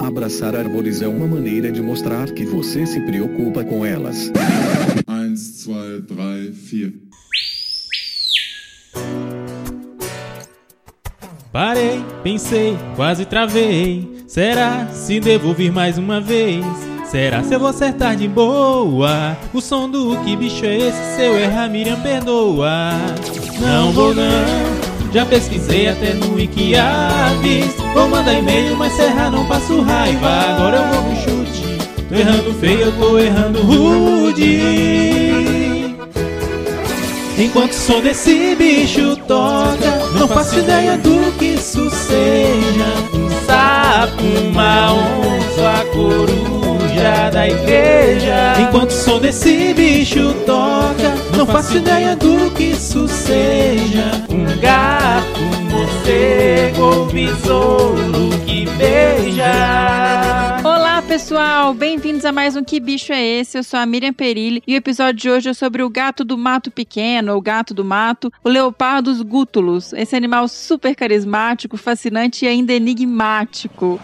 Abraçar árvores é uma maneira de mostrar que você se preocupa com elas. 1, 2, 3, 4. Parei, pensei, quase travei. Será se devo vir mais uma vez? Será se eu vou acertar de boa? O som do que bicho é esse? Se eu errar, Miriam perdoa. Não vou não. Já pesquisei até no Wikiaves Vou mandar e-mail, mas se errar não passo raiva. Agora eu vou no chute. Tô errando feio, eu tô errando rude. Enquanto o som desse bicho toca Não faço ideia do que isso seja Um sapo, uma onça, a coruja da igreja. Enquanto o som desse bicho toca Não faço ideia do que isso seja. Um gato, um morcego ou besouro que beija pessoal! Bem-vindos a mais um Que Bicho é Esse? Eu sou a Miriam Perilli e o episódio de hoje é sobre o gato do mato pequeno, ou gato do mato, o Leopardus gutulus, esse animal super carismático, fascinante e ainda enigmático.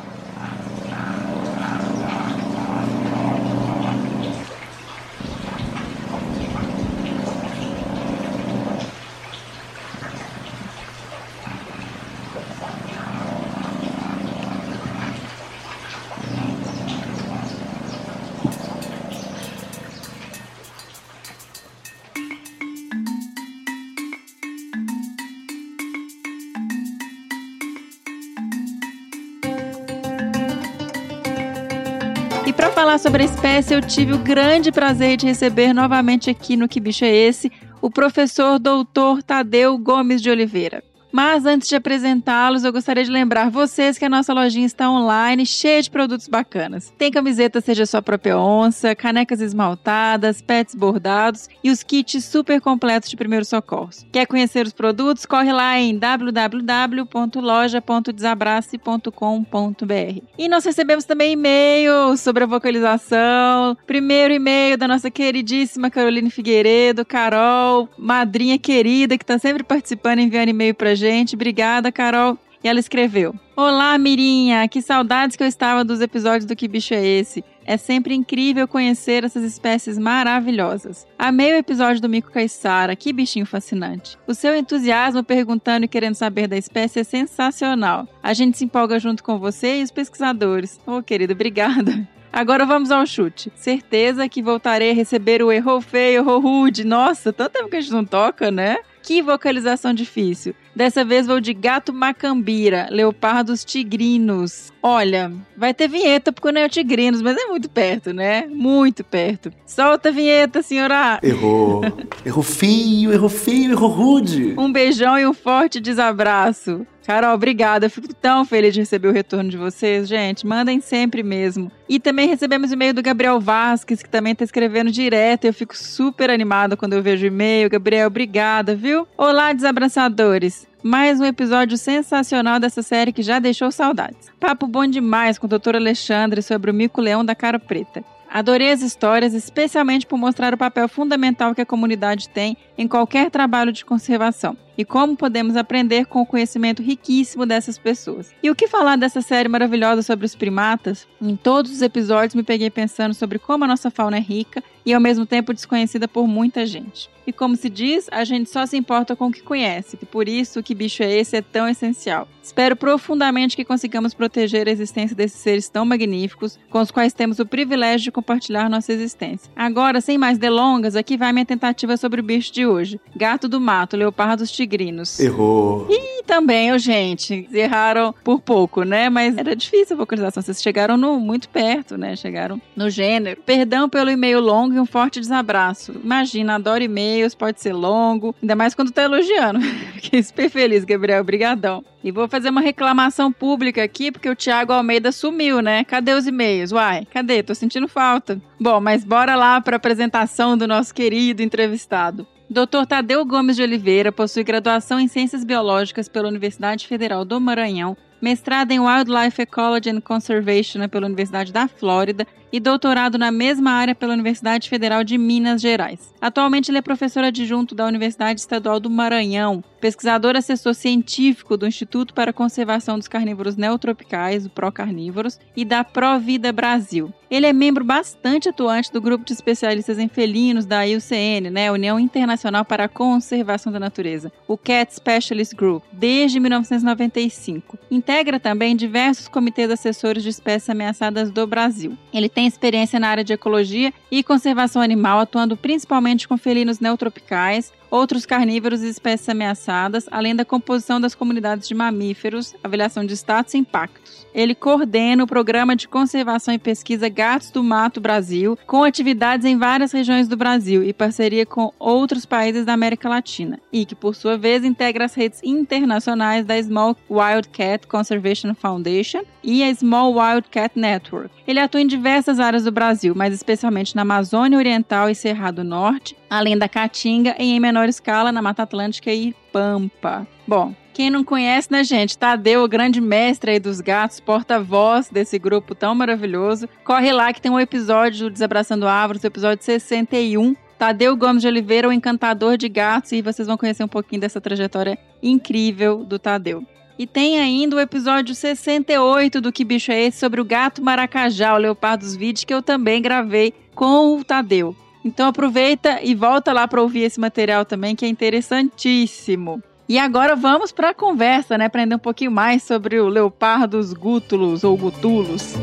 Sobre a espécie, eu tive o grande prazer de receber novamente aqui no Que Bicho é Esse o professor doutor Tadeu Gomes de Oliveira. Mas antes de apresentá-los, eu gostaria de lembrar vocês que a nossa lojinha está online, cheia de produtos bacanas. Tem camiseta Seja Sua Própria Onça, canecas esmaltadas, pets bordados e os kits super completos de primeiros socorros. Quer conhecer os produtos? Corre lá em www.loja.desabrace.com.br. E nós recebemos também e-mails sobre a vocalização. Primeiro e-mail da nossa queridíssima Caroline Figueiredo, Carol, madrinha querida que está sempre participando, enviando e-mail pra gente gente. Obrigada, Carol. E ela escreveu: Olá, Mirinha! Que saudades que eu estava dos episódios do Que Bicho é Esse? É sempre incrível conhecer essas espécies maravilhosas. Amei o episódio do Mico Caissara, que bichinho fascinante. O seu entusiasmo perguntando e querendo saber da espécie é sensacional. A gente se empolga junto com você e os pesquisadores. Ô, oh, querido, obrigada. Agora vamos ao chute. Certeza que voltarei a receber o errou feio, errou rude. Nossa, tanto tempo que a gente não toca, né? Que vocalização difícil. Dessa vez vou de gato macambira, leopardos tigrinos. Olha, vai ter vinheta porque não é o tigrinos, mas é muito perto, né? Muito perto. Solta a vinheta, senhora. Errou. errou feio, errou feio, errou rude. Um beijão e um forte desabraço. Carol, obrigada. Eu fico tão feliz de receber o retorno de vocês, gente. Mandem sempre mesmo. E também recebemos e-mail do Gabriel Vasques, que também está escrevendo direto. Eu fico super animada quando eu vejo o e-mail. Gabriel, obrigada, viu? Olá, desabraçadores. Mais um episódio sensacional dessa série que já deixou saudades. Papo bom demais com o Dr. Alexandre sobre o mico-leão da cara preta. Adorei as histórias, especialmente por mostrar o papel fundamental que a comunidade tem em qualquer trabalho de conservação e como podemos aprender com o conhecimento riquíssimo dessas pessoas. E o que falar dessa série maravilhosa sobre os primatas? Em todos os episódios me peguei pensando sobre como a nossa fauna é rica e ao mesmo tempo desconhecida por muita gente. E como se diz, a gente só se importa com o que conhece, e por isso o que bicho é esse é tão essencial. Espero profundamente que consigamos proteger a existência desses seres tão magníficos, com os quais temos o privilégio de compartilhar nossa existência. Agora, sem mais delongas, aqui vai minha tentativa sobre o bicho de hoje: gato do mato, leopardos tigrinos. Errou. E também, oh, gente, erraram por pouco, né? Mas era difícil a vocalização. Vocês chegaram no muito perto, né? Chegaram no gênero. Perdão pelo e-mail longo e um forte desabraço. Imagina, adoro e-mails, pode ser longo, ainda mais quando tá elogiando. Fiquei super feliz, Gabriel. Obrigadão. E vou fazer uma reclamação pública aqui, porque o Thiago Almeida sumiu, né? Cadê os e-mails? Uai, cadê? Tô sentindo falta. Bom, mas bora lá para a apresentação do nosso querido entrevistado. Dr. Tadeu Gomes de Oliveira possui graduação em Ciências Biológicas pela Universidade Federal do Maranhão, mestrado em Wildlife Ecology and Conservation né, pela Universidade da Flórida e doutorado na mesma área pela Universidade Federal de Minas Gerais. Atualmente, ele é professor adjunto da Universidade Estadual do Maranhão, pesquisador assessor científico do Instituto para a Conservação dos Carnívoros Neotropicais, o Procarnívoros, e da Provida Brasil. Ele é membro bastante atuante do grupo de especialistas em felinos da IUCN, né, União Internacional para a Conservação da Natureza, o Cat Specialist Group, desde 1995. Integra também diversos comitês assessores de espécies ameaçadas do Brasil. Ele tem experiência na área de ecologia e conservação animal, atuando principalmente com felinos neotropicais, outros carnívoros e espécies ameaçadas, além da composição das comunidades de mamíferos, avaliação de status e impactos. Ele coordena o programa de conservação e pesquisa Gatos do Mato Brasil, com atividades em várias regiões do Brasil e parceria com outros países da América Latina, e que, por sua vez, integra as redes internacionais da Small Wildcat Conservation Foundation e a Small Wildcat Network. Ele atua em diversas áreas do Brasil, mas especialmente na Amazônia Oriental e Cerrado Norte, além da Caatinga e em menor escala na Mata Atlântica e Pampa. Bom, quem não conhece, né, gente? Tadeu, o grande mestre aí dos gatos, porta-voz desse grupo tão maravilhoso. Corre lá que tem um episódio do Desabraçando Árvores, episódio 61. Tadeu Gomes de Oliveira, o encantador de gatos, e vocês vão conhecer um pouquinho dessa trajetória incrível do Tadeu. E tem ainda o episódio 68 do Que Bicho é Esse sobre o gato maracajá, o leopardo dos vídeos, que eu também gravei com o Tadeu. Então aproveita e volta lá para ouvir esse material também, que é interessantíssimo. E agora vamos para a conversa, né? Aprender um pouquinho mais sobre o leopardos gútulos ou gutulos.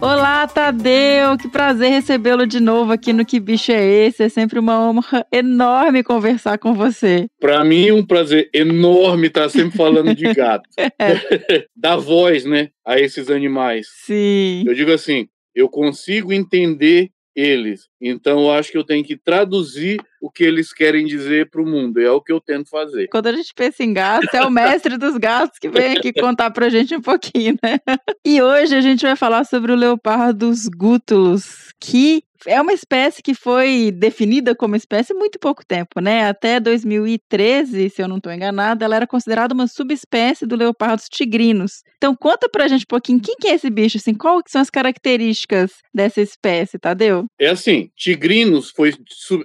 Olá, Tadeu! Que prazer recebê-lo de novo aqui no Que Bicho é Esse? É sempre uma honra enorme conversar com você. Para mim é um prazer enorme estar sempre falando de gato. é. Dar voz, né, a esses animais. Sim. Eu digo assim, eu consigo entender eles. Então, eu acho que eu tenho que traduzir o que eles querem dizer para o mundo. É o que eu tento fazer. Quando a gente pensa em gatos, é o mestre dos gatos que vem aqui contar para a gente um pouquinho, né? E hoje a gente vai falar sobre o leopardo dos gútulos, que é uma espécie que foi definida como espécie há muito pouco tempo, né? Até 2013, se eu não estou enganada, ela era considerada uma subespécie do leopardos tigrinos. Então conta pra gente um pouquinho, quem que é esse bicho, assim, quais são as características dessa espécie, Tadeu? É assim, tigrinos foi,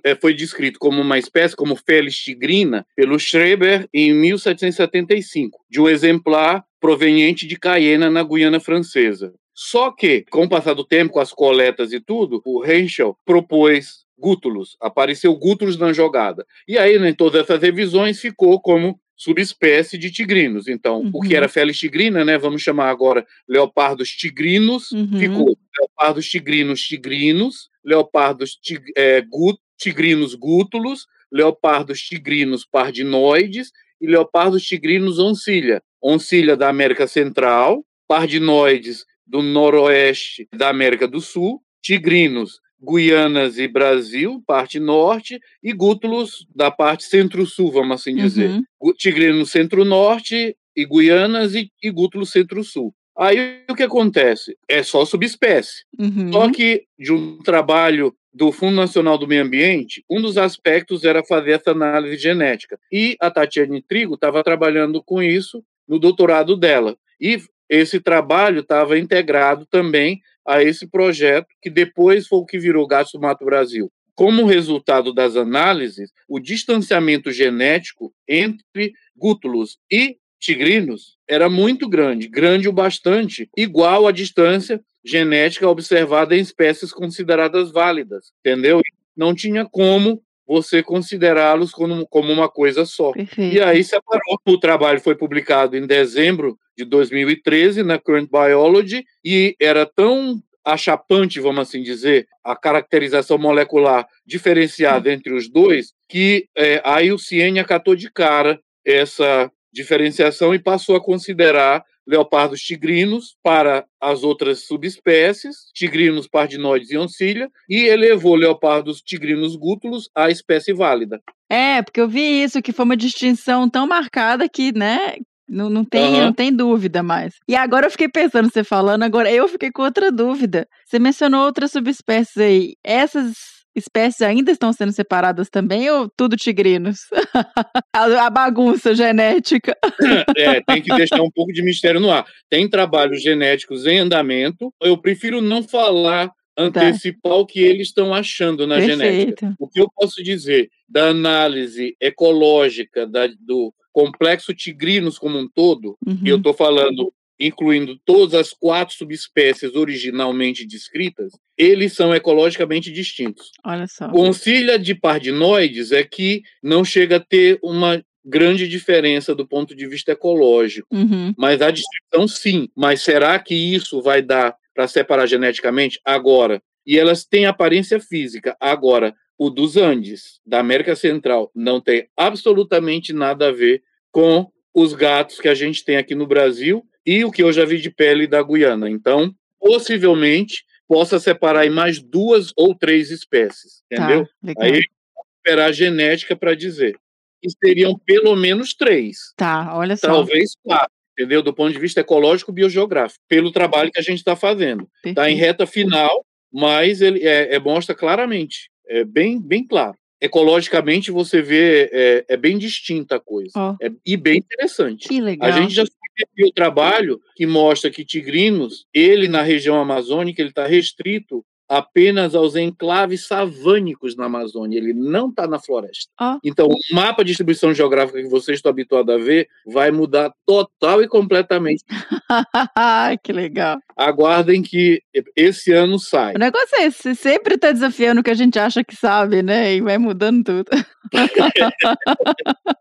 é, foi descrito como uma espécie, como Felis tigrina, pelo Schreber em 1775, de um exemplar proveniente de Cayena, na Guiana Francesa. Só que, com o passar do tempo, com as coletas e tudo, o Henschel propôs gútulos, apareceu gútulos na jogada. E aí, em todas essas revisões, ficou como subespécie de tigrinos. Então, uhum. o que uhum. era Felis tigrina, né, vamos chamar agora leopardos tigrinos, uhum. ficou leopardos tigrinos tigrinos, leopardos tig, é, gut, tigrinos gútulos, leopardos tigrinos pardinoides e leopardos tigrinos oncilha. Oncilha da América Central, pardinoides do noroeste da América do Sul, tigrinos, Guianas e Brasil, parte norte, e gútulos da parte centro-sul, vamos assim dizer. Uhum. Tigrinos centro-norte e Guianas e, e gútulos centro-sul. Aí o que acontece? É só subespécie. Uhum. Só que de um trabalho do Fundo Nacional do Meio Ambiente, um dos aspectos era fazer essa análise genética. E a Tatiane Trigo estava trabalhando com isso no doutorado dela. E esse trabalho estava integrado também a esse projeto, que depois foi o que virou Gato do Mato Brasil. Como resultado das análises, o distanciamento genético entre gútulos e tigrinos era muito grande, grande o bastante, igual à distância genética observada em espécies consideradas válidas, entendeu? Não tinha como você considerá-los como, como uma coisa só. Perfeito. E aí separou. O trabalho foi publicado em dezembro de 2013 na Current Biology e era tão achapante, vamos assim dizer, a caracterização molecular diferenciada hum. entre os dois, que é, a IUCN acatou de cara essa diferenciação e passou a considerar leopardos tigrinos para as outras subespécies, tigrinos pardinoides e oncilha, e elevou leopardos tigrinos gútulos à espécie válida. É, porque eu vi isso, que foi uma distinção tão marcada que, né, Não, não, tem, Aham. não tem dúvida mais. E agora eu fiquei pensando, você falando, agora eu fiquei com outra dúvida. Você mencionou outras subespécies aí. Essas espécies ainda estão sendo separadas também ou tudo tigrinos? a, a bagunça genética. É, tem que deixar um pouco de mistério no ar. Tem trabalhos genéticos em andamento. Eu prefiro não falar, antecipar o que eles estão achando na genética. Perfeito. O que eu posso dizer da análise ecológica da- do complexo tigrinos como um todo, Uhum. e eu estou falando incluindo todas as quatro subespécies originalmente descritas, eles são ecologicamente distintos. Olha só. Concília de pardinoides é que não chega a ter uma grande diferença do ponto de vista ecológico. Uhum. Mas a distinção, sim. Mas será que isso vai dar para separar geneticamente? Agora. E elas têm aparência física. Agora, o dos Andes, da América Central, não tem absolutamente nada a ver com os gatos que a gente tem aqui no Brasil e o que eu já vi de pele da Guiana. Então, possivelmente, possa separar em mais duas ou três espécies. Entendeu? Tá, legal. Aí, esperar a genética para dizer. E seriam pelo menos três Tá, olha só. talvez quatro, entendeu? Do ponto de vista ecológico biogeográfico, pelo trabalho que a gente está fazendo. Está em reta final, mas ele é, é- mostra claramente, é bem, bem claro. Ecologicamente, você vê, é, é bem distinta a coisa. Ó. É- e bem interessante. Que legal. A gente já o trabalho que mostra que tigrinos, ele na região amazônica, ele está restrito apenas aos enclaves savânicos na Amazônia, ele não está na floresta. Ó. Então, o mapa de distribuição geográfica que vocês estão habituados a ver vai mudar total e completamente. que legal. Aguardem que esse ano sai. O negócio é esse, você sempre tá desafiando o que a gente acha que sabe, né? E vai mudando tudo.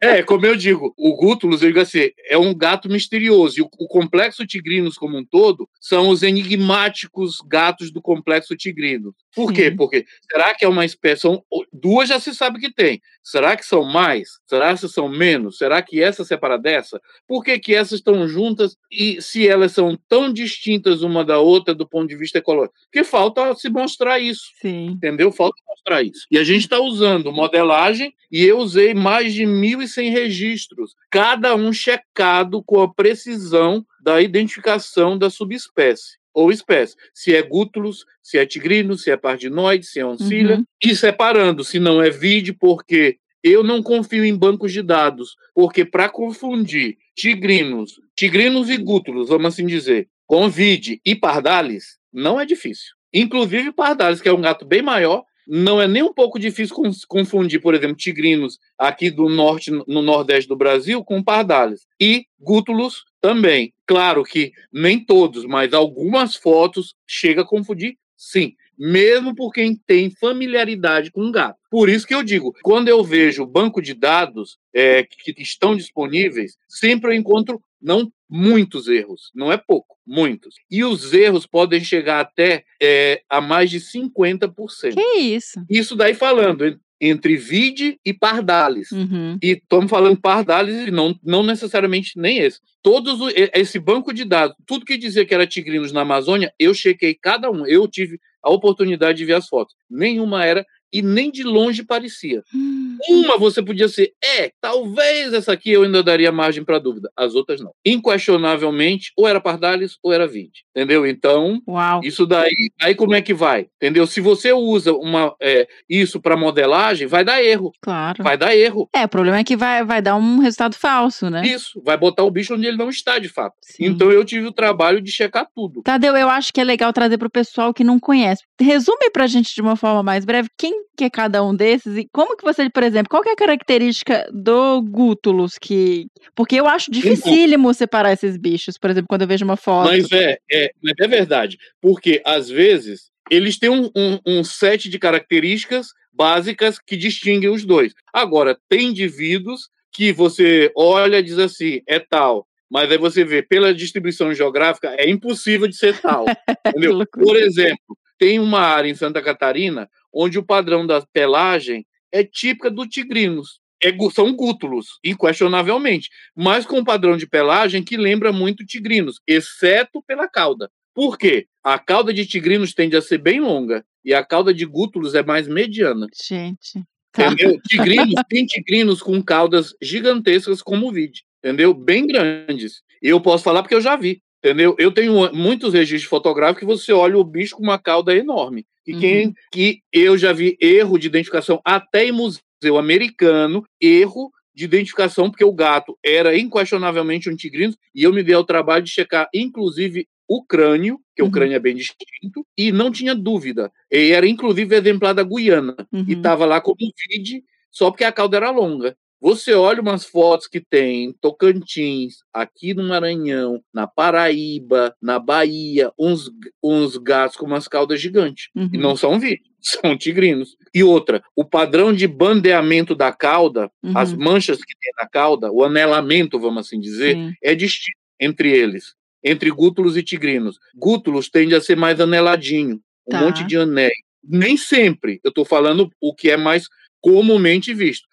É, como eu digo, o Gútulus, eu digo assim, é um gato misterioso. E o, o complexo tigrinos como um todo são os enigmáticos gatos do complexo tigrino. Por quê? Sim. Porque será que é uma espécie? São, duas já se sabe que tem. Será que são mais? Será que são menos? Será que essa separa dessa? Por que, que essas estão juntas e se elas são tão distintas uma da outra do ponto de vista ecológico? Porque falta se mostrar isso Sim. entendeu? Falta mostrar isso. E a gente está usando modelagem e eu usei mais de 1.100 registros, cada um checado com a precisão da identificação da subespécie ou espécie. Se é gútulos, se é tigrino, se é pardinoide, se é oncília, Uhum. e separando, se não é vide, porque eu não confio em bancos de dados, porque para confundir tigrinos, tigrinos e gútulos, vamos assim dizer, com vide e pardalis, não é difícil. Inclusive pardalis, que é um gato bem maior, não é nem um pouco difícil con- confundir, por exemplo, tigrinos aqui do norte, no nordeste do Brasil, com pardalis. E gútulos também. Claro que nem todos, mas algumas fotos chega a confundir, sim. Mesmo por quem tem familiaridade com o gato. Por isso que eu digo, quando eu vejo banco de dados é, que estão disponíveis, sempre eu encontro não muitos erros, não é pouco, muitos. E os erros podem chegar até é, a mais de 50%. Que isso? Isso daí falando en- entre vide e pardalis. Uhum. E estamos falando pardalis e não, não necessariamente nem esse. Todos o- esse banco de dados, tudo que dizia que era tigrinos na Amazônia, eu chequei cada um. Eu tive a oportunidade de ver as fotos. Nenhuma era e nem de longe parecia. Hum, Uma você podia ser, é, talvez essa aqui eu ainda daria margem para dúvida. As outras não. Inquestionavelmente, ou era pardalis ou era vide. Entendeu? Então, Uau. isso daí, aí como é que vai? Entendeu? Se você usa uma, é, isso para modelagem, vai dar erro. Claro. Vai dar erro. É, o problema é que vai, vai dar um resultado falso, né? Isso, vai botar o bicho onde ele não está, de fato. Sim. Então eu tive o trabalho de checar tudo. Tadeu, eu acho que é legal trazer para o pessoal que não conhece. Resume pra gente de uma forma mais breve quem que é cada um desses e como que você, por exemplo, qual é a característica do Gútulus que... Porque eu acho dificílimo separar esses bichos, por exemplo, quando eu vejo uma foto. Mas é, é, mas é verdade. Porque, às vezes, eles têm um, um, um set de características básicas que distinguem os dois. Agora, tem indivíduos que você olha e diz assim, é tal. Mas aí você vê, pela distribuição geográfica, é impossível de ser tal. Por exemplo, tem uma área em Santa Catarina onde o padrão da pelagem é típica do tigrinos. É são gútulos, inquestionavelmente, mas com um padrão de pelagem que lembra muito tigrinos, exceto pela cauda. Por quê? A cauda de tigrinos tende a ser bem longa e a cauda de gútulos é mais mediana. Gente. Tá. Entendeu? Tigrinos, tem tigrinos com caudas gigantescas como o vide. entendeu? Bem grandes. E eu posso falar porque eu já vi, entendeu? Eu tenho muitos registros fotográficos que você olha o bicho com uma cauda enorme. E quem Uhum. que eu já vi erro de identificação até em museu americano, erro de identificação porque o gato era inquestionavelmente um tigrino e eu me dei ao trabalho de checar inclusive o crânio, que Uhum. o crânio é bem distinto, e não tinha dúvida. E era inclusive exemplar da Guiana e Uhum. estava lá como vide, só porque a cauda era longa. Você olha umas fotos que tem em Tocantins, aqui no Maranhão, na Paraíba, na Bahia, uns, uns gatos com umas caudas gigantes. E Uhum. não são vídeos, são tigrinos. E outra, o padrão de bandeamento da cauda, as Uhum. manchas que tem na cauda, o anelamento, vamos assim dizer, Sim. é distinto entre eles, entre gútulos e tigrinos. Gútulos tende a ser mais aneladinho, um Tá. monte de anéis. Nem sempre, eu estou falando o que é mais comumente visto.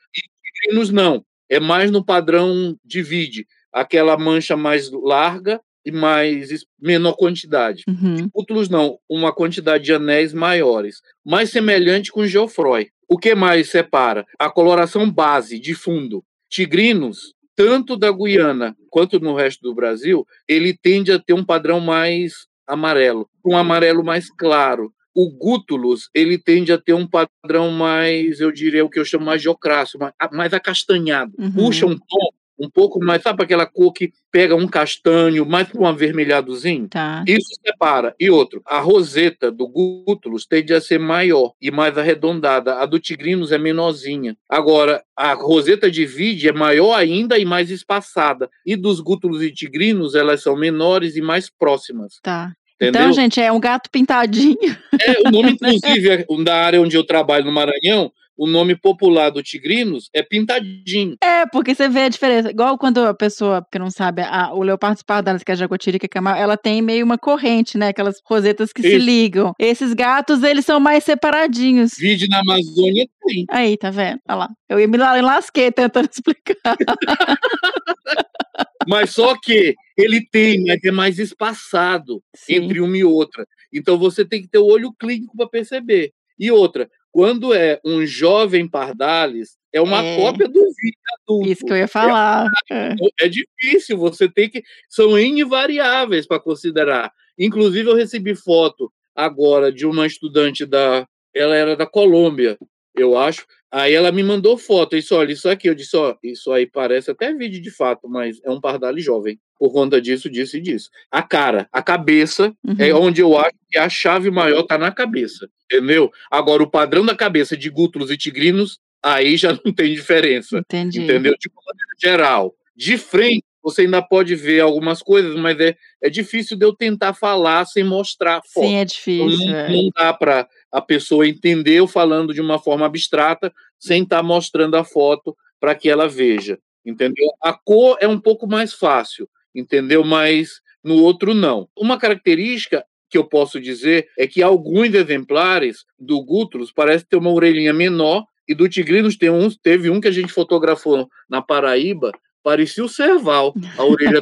Tigrinos não, é mais no padrão divide, aquela mancha mais larga e mais menor quantidade. Uhum. Gútulos não, uma quantidade de anéis maiores, mais semelhante com Geoffroy. O que mais separa? A coloração base de fundo. Tigrinos, tanto da Guiana quanto no resto do Brasil, ele tende a ter um padrão mais amarelo, um amarelo mais claro. O Gútulus, ele tende a ter um padrão mais, eu diria, o que eu chamo mais de mais, mais acastanhado. Uhum. Puxa um tom um pouco mais, sabe aquela cor que pega um castanho, mais para um avermelhadozinho? Tá. Isso separa. E outro, a roseta do Gútulus tende a ser maior e mais arredondada. A do Tigrinos é menorzinha. Agora, a roseta de vide é maior ainda e mais espaçada. E dos Gútulos e Tigrinos, elas são menores e mais próximas. Tá. Entendeu? Então, gente, é um gato pintadinho. É, o nome, inclusive, é- da área onde eu trabalho no Maranhão, o nome popular do Tigrinos é Pintadinho. É, porque você vê a diferença. Igual quando a pessoa, que não sabe, a, o leopardo espardalis, que é a jagotirica, que é ela tem meio uma corrente, né? Aquelas rosetas que se Isso. ligam. Esses gatos, eles são mais separadinhos. Vide na Amazônia tem. Aí, tá vendo? Olha lá. Eu ia me la- lasquei tentando explicar. Mas só que ele tem, mas é mais espaçado. Sim. entre uma e outra. Então você tem que ter o olho clínico para perceber. E outra, quando é um jovem pardalis, é uma É. cópia do vídeo adulto. Isso que eu ia falar. É. É difícil, você tem que. São N variáveis para considerar. Inclusive, eu recebi foto agora de uma estudante da. Ela era da Colômbia, eu acho. Aí ela me mandou foto. Isso, olha, isso aqui. Eu disse, ó, isso aí parece até vídeo de fato, mas é um pardal jovem. Por conta disso, disso e disso. A cara, a cabeça, Uhum. é onde eu acho que a chave maior tá na cabeça. Entendeu? Agora, o padrão da cabeça de gútulos e tigrinos, aí já não tem diferença. Entendi. Entendeu? De maneira geral. De frente, você ainda pode ver algumas coisas, mas é, é difícil de eu tentar falar sem mostrar foto. Sim, é Então, difícil. não, é. não dá para a pessoa entender eu falando de uma forma abstrata sem estar mostrando a foto para que ela veja. Entendeu? A cor é um pouco mais fácil, entendeu? Mas no outro não. Uma característica que eu posso dizer é que alguns exemplares do Gútulos parece ter uma orelhinha menor e do Tigrinos tem uns, teve um que a gente fotografou na Paraíba, parecia o Serval, a orelha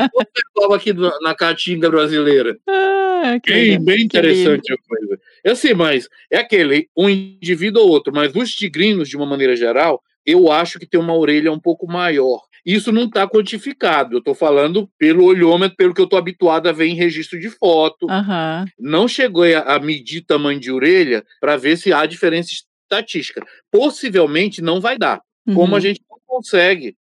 igual o Serval aqui na caatinga brasileira. Ah, que Bem, bem interessante a coisa. Eu sei, mas é aquele, um indivíduo ou outro, mas os tigrinos, de uma maneira geral, eu acho que tem uma orelha um pouco maior. Isso não está quantificado, eu estou falando pelo olhômetro, pelo que eu estou habituado a ver em registro de foto. Não chegou a, a medir tamanho de orelha para ver se há diferença estatística. Possivelmente não vai dar. Como a Uhum. gente não consegue,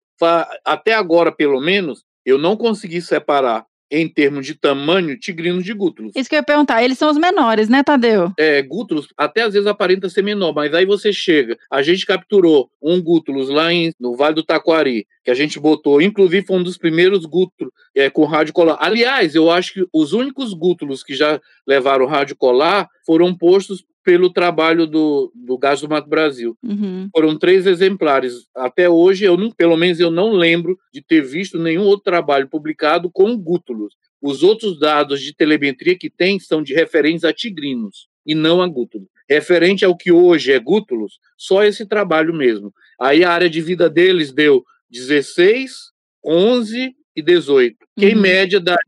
até agora pelo menos, eu não consegui separar em termos de tamanho tigrinos de gútulos. Isso que eu ia perguntar. Eles são os menores, né, Tadeu? É, gútulos até às vezes aparenta ser menor, mas aí você chega, a gente capturou um gútulos lá em, no Vale do Taquari, que a gente botou, inclusive foi um dos primeiros gútulos é, com rádio colar. Aliás, eu acho que os únicos gútulos que já levaram rádio colar foram postos pelo trabalho do, do Gás do Mato Brasil. Uhum. Foram três exemplares. Até hoje, eu não, pelo menos eu não lembro de ter visto nenhum outro trabalho publicado com gútulos. Os outros dados de telemetria que tem são de referentes a tigrinos e não a gútulos. Referente ao que hoje é gútulos, só esse trabalho mesmo. Aí a área de vida deles deu 16, 11 e 18, que em Uhum. média daria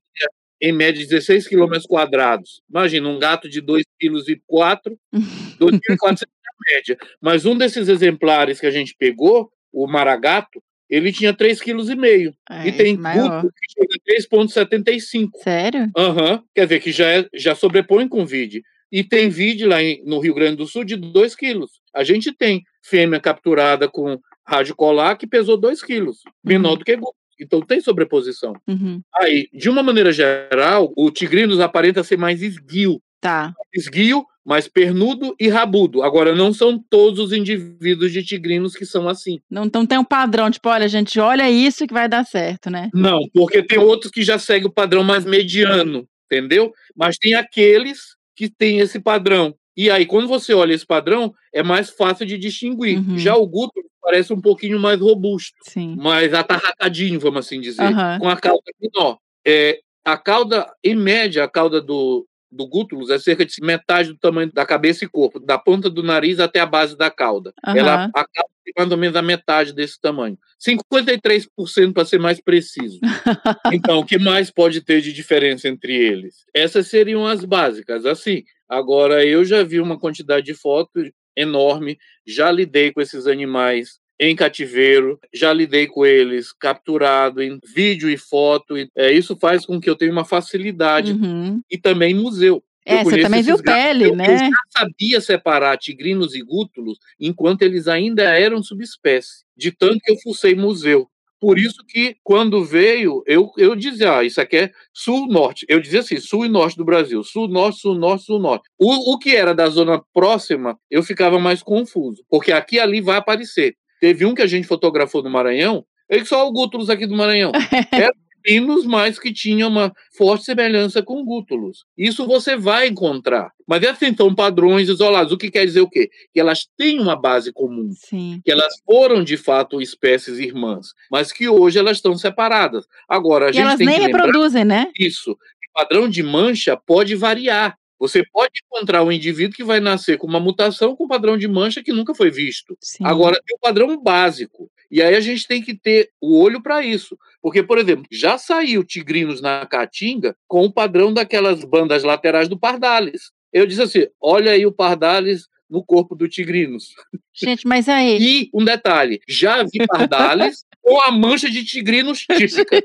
em média 16 quilômetros quadrados. Imagina, um gato de 2,4 kg, 2.400 é a média. Mas um desses exemplares que a gente pegou, o maragato, ele tinha 3,5 kg. É, e tem gútulo que chega a 3,75 Sério? Aham, quer dizer que já, é- já sobrepõe com vide. E tem vide lá em- no Rio Grande do Sul de 2 quilos. A gente tem fêmea capturada com rádio colar que pesou 2 quilos, menor Uhum. do que gútulo. Então tem sobreposição. Uhum. Aí, de uma maneira geral, o tigrinos aparenta ser mais esguio. Tá. Esguio, mais pernudo e rabudo. Agora, não são todos os indivíduos de tigrinos que são assim. Não, então tem um padrão, tipo, olha, gente, olha isso que vai dar certo, né? Não, porque tem outros que já seguem o padrão mais mediano, entendeu? Mas tem aqueles que têm esse padrão. E aí, quando você olha esse padrão, é mais fácil de distinguir. Uhum. Já o guto parece um pouquinho mais robusto, Sim. mais atarracadinho, vamos assim dizer, Aham. com a cauda menor. É, a cauda, em média, a cauda do, do gútulus é cerca de metade do tamanho da cabeça e corpo, da ponta do nariz até a base da cauda. Ela Aham. a cauda tem mais ou menos a metade desse tamanho. 53% para ser mais preciso. Então, o que mais pode ter de diferença entre eles? Essas seriam as básicas. Assim, agora eu já vi uma quantidade de fotos enorme, já lidei com esses animais em cativeiro, já lidei com eles capturado em vídeo e foto. E, é, isso faz com que eu tenha uma facilidade Uhum. e também museu. Eu É, você também viu gatos. pele, Eu- Eu né? já sabia separar tigrinos e gútulos enquanto eles ainda eram subespécie, de tanto que eu fucei museu. Por isso que, quando veio, eu, eu dizia, ah, isso aqui é sul-norte. Eu dizia assim, sul e norte do Brasil. Sul-norte, sul-norte, sul-norte. O, o que era da zona próxima, eu ficava mais confuso, porque aqui e ali vai aparecer. Teve um que a gente fotografou no Maranhão, ele só o gútulos aqui do Maranhão. Eram pinos, mas que tinha uma forte semelhança com gútulos. Isso você vai encontrar. Mas assim, são padrões isolados. O que quer dizer o quê? Que elas têm uma base comum Sim. que elas foram de fato espécies irmãs, mas que hoje elas estão separadas. Agora, a E gente elas tem nem reproduzem, né? isso. O padrão de mancha pode variar. Você pode encontrar um indivíduo que vai nascer com uma mutação com padrão de mancha que nunca foi visto. Sim. Agora, tem o padrão básico. E aí a gente tem que ter o olho para isso. Porque, por exemplo, já saiu tigrinos na Caatinga com o padrão daquelas bandas laterais do Pardalis. Eu disse assim: olha aí o Pardalis no corpo do tigrinos. Gente, mas aí. E um detalhe: já vi Pardalis com a mancha de tigrinos típica.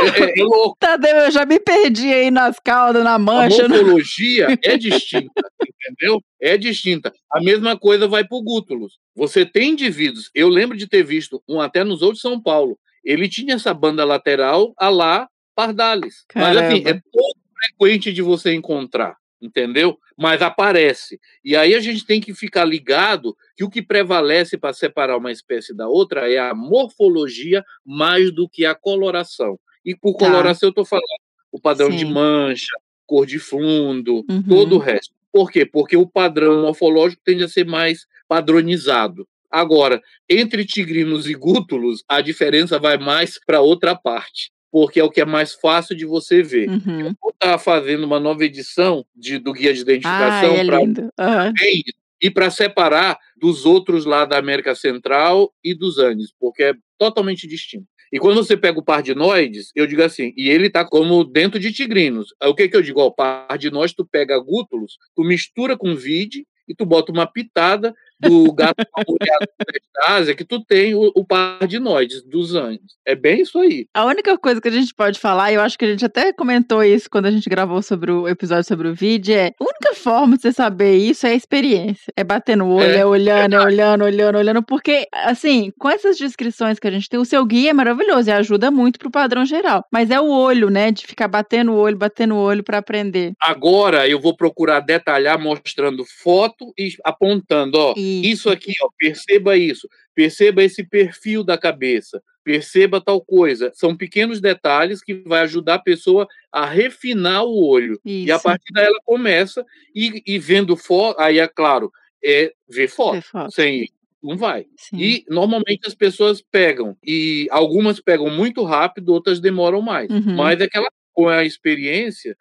É, é- é louco. Tadeu, eu já me perdi aí nas caudas, na A mancha. né? morfologia é distinta, entendeu? É distinta. A mesma coisa vai para o gútulos. Você tem indivíduos, eu lembro de ter visto um até nos outros de São Paulo, ele tinha essa banda lateral a lá Pardalis. Mas assim, é Caramba. pouco frequente de você encontrar, entendeu? Mas aparece. E aí a gente tem que ficar ligado que o que prevalece para separar uma espécie da outra é a morfologia mais do que a coloração. E por Tá. coloração eu estou falando o padrão de Sim. mancha, cor de fundo, Uhum. todo o resto. Por quê? Porque o padrão morfológico tende a ser mais padronizado. Agora, entre tigrinos e gútulos, a diferença vai mais para outra parte, porque é o que é mais fácil de você ver. Uhum. Eu estar fazendo uma nova edição de- do guia de Ah, identificação é para. Aham. e para separar dos outros lá da América Central e dos Andes, porque é totalmente distinto. E quando você pega o pardinoides, eu digo assim, e ele tá como dentro de tigrinos. O que que eu digo? Ó, pardinoides, tu pega gútulos, tu mistura com vide e tu bota uma pitada do gato da Ásia, que tu tem o, o pardinoides dos Andes. É bem isso aí. A única coisa que a gente pode falar, e eu acho que a gente até comentou isso quando a gente gravou sobre o episódio sobre o vídeo, é a única forma de você saber isso é a experiência. É bater no olho, É, é, olhando, é olhando, olhando, olhando. Porque, assim, com essas descrições que a gente tem, o seu guia é maravilhoso e ajuda muito pro padrão geral. Mas é o olho, né? De ficar batendo o olho, batendo o olho pra aprender. Agora eu vou procurar detalhar mostrando foto e apontando, ó. Isso. Isso aqui, ó, perceba isso. Perceba esse perfil da cabeça. Perceba tal coisa. São pequenos detalhes que vai ajudar a pessoa a refinar o olho. Isso. E a partir daí ela começa e, e vendo foto, aí é claro, é ver foto. Ver foto. Sem não vai. Sim. E normalmente as pessoas pegam e algumas pegam muito rápido, outras demoram mais. Uhum. Mas é aquela com a experiência,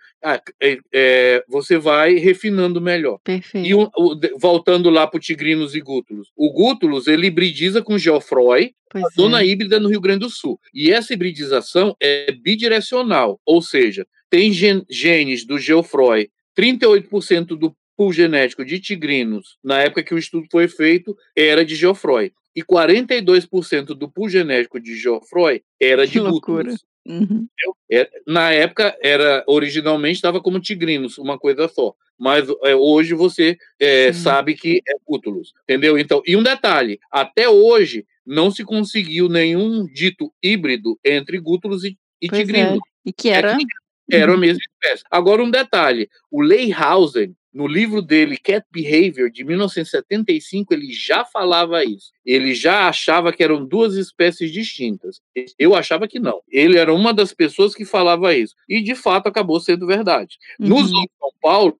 é- é, você vai refinando melhor. Perfeito. E o- voltando lá para o tigrinos e gútulos. O gútulos, ele hibridiza com geofroy, Pois a é. híbrida no Rio Grande do Sul. E essa hibridização é bidirecional, ou seja, tem gen- genes do geofroy, 38% do pool genético de tigrinos, na época que o estudo foi feito, era de geofroy. e 42% do pool genético de Geoffroy era Que de loucura. gútulos. Uhum. É, na época era originalmente estava como tigrinos, uma coisa só. Mas é, hoje você é, sabe que é cútulos, entendeu? Então, e um detalhe, até hoje não se conseguiu nenhum dito híbrido entre gútulos e, e é. tigrinos. E que era. Era a mesma espécie. Agora, um detalhe: o Leyhausen, no livro dele, Cat Behavior, de 1975, ele já falava isso. Ele já achava que eram duas espécies distintas. Eu achava que não. Ele era uma das pessoas que falava isso. E, de fato, acabou sendo verdade. No Uhum. Zoo de São Paulo,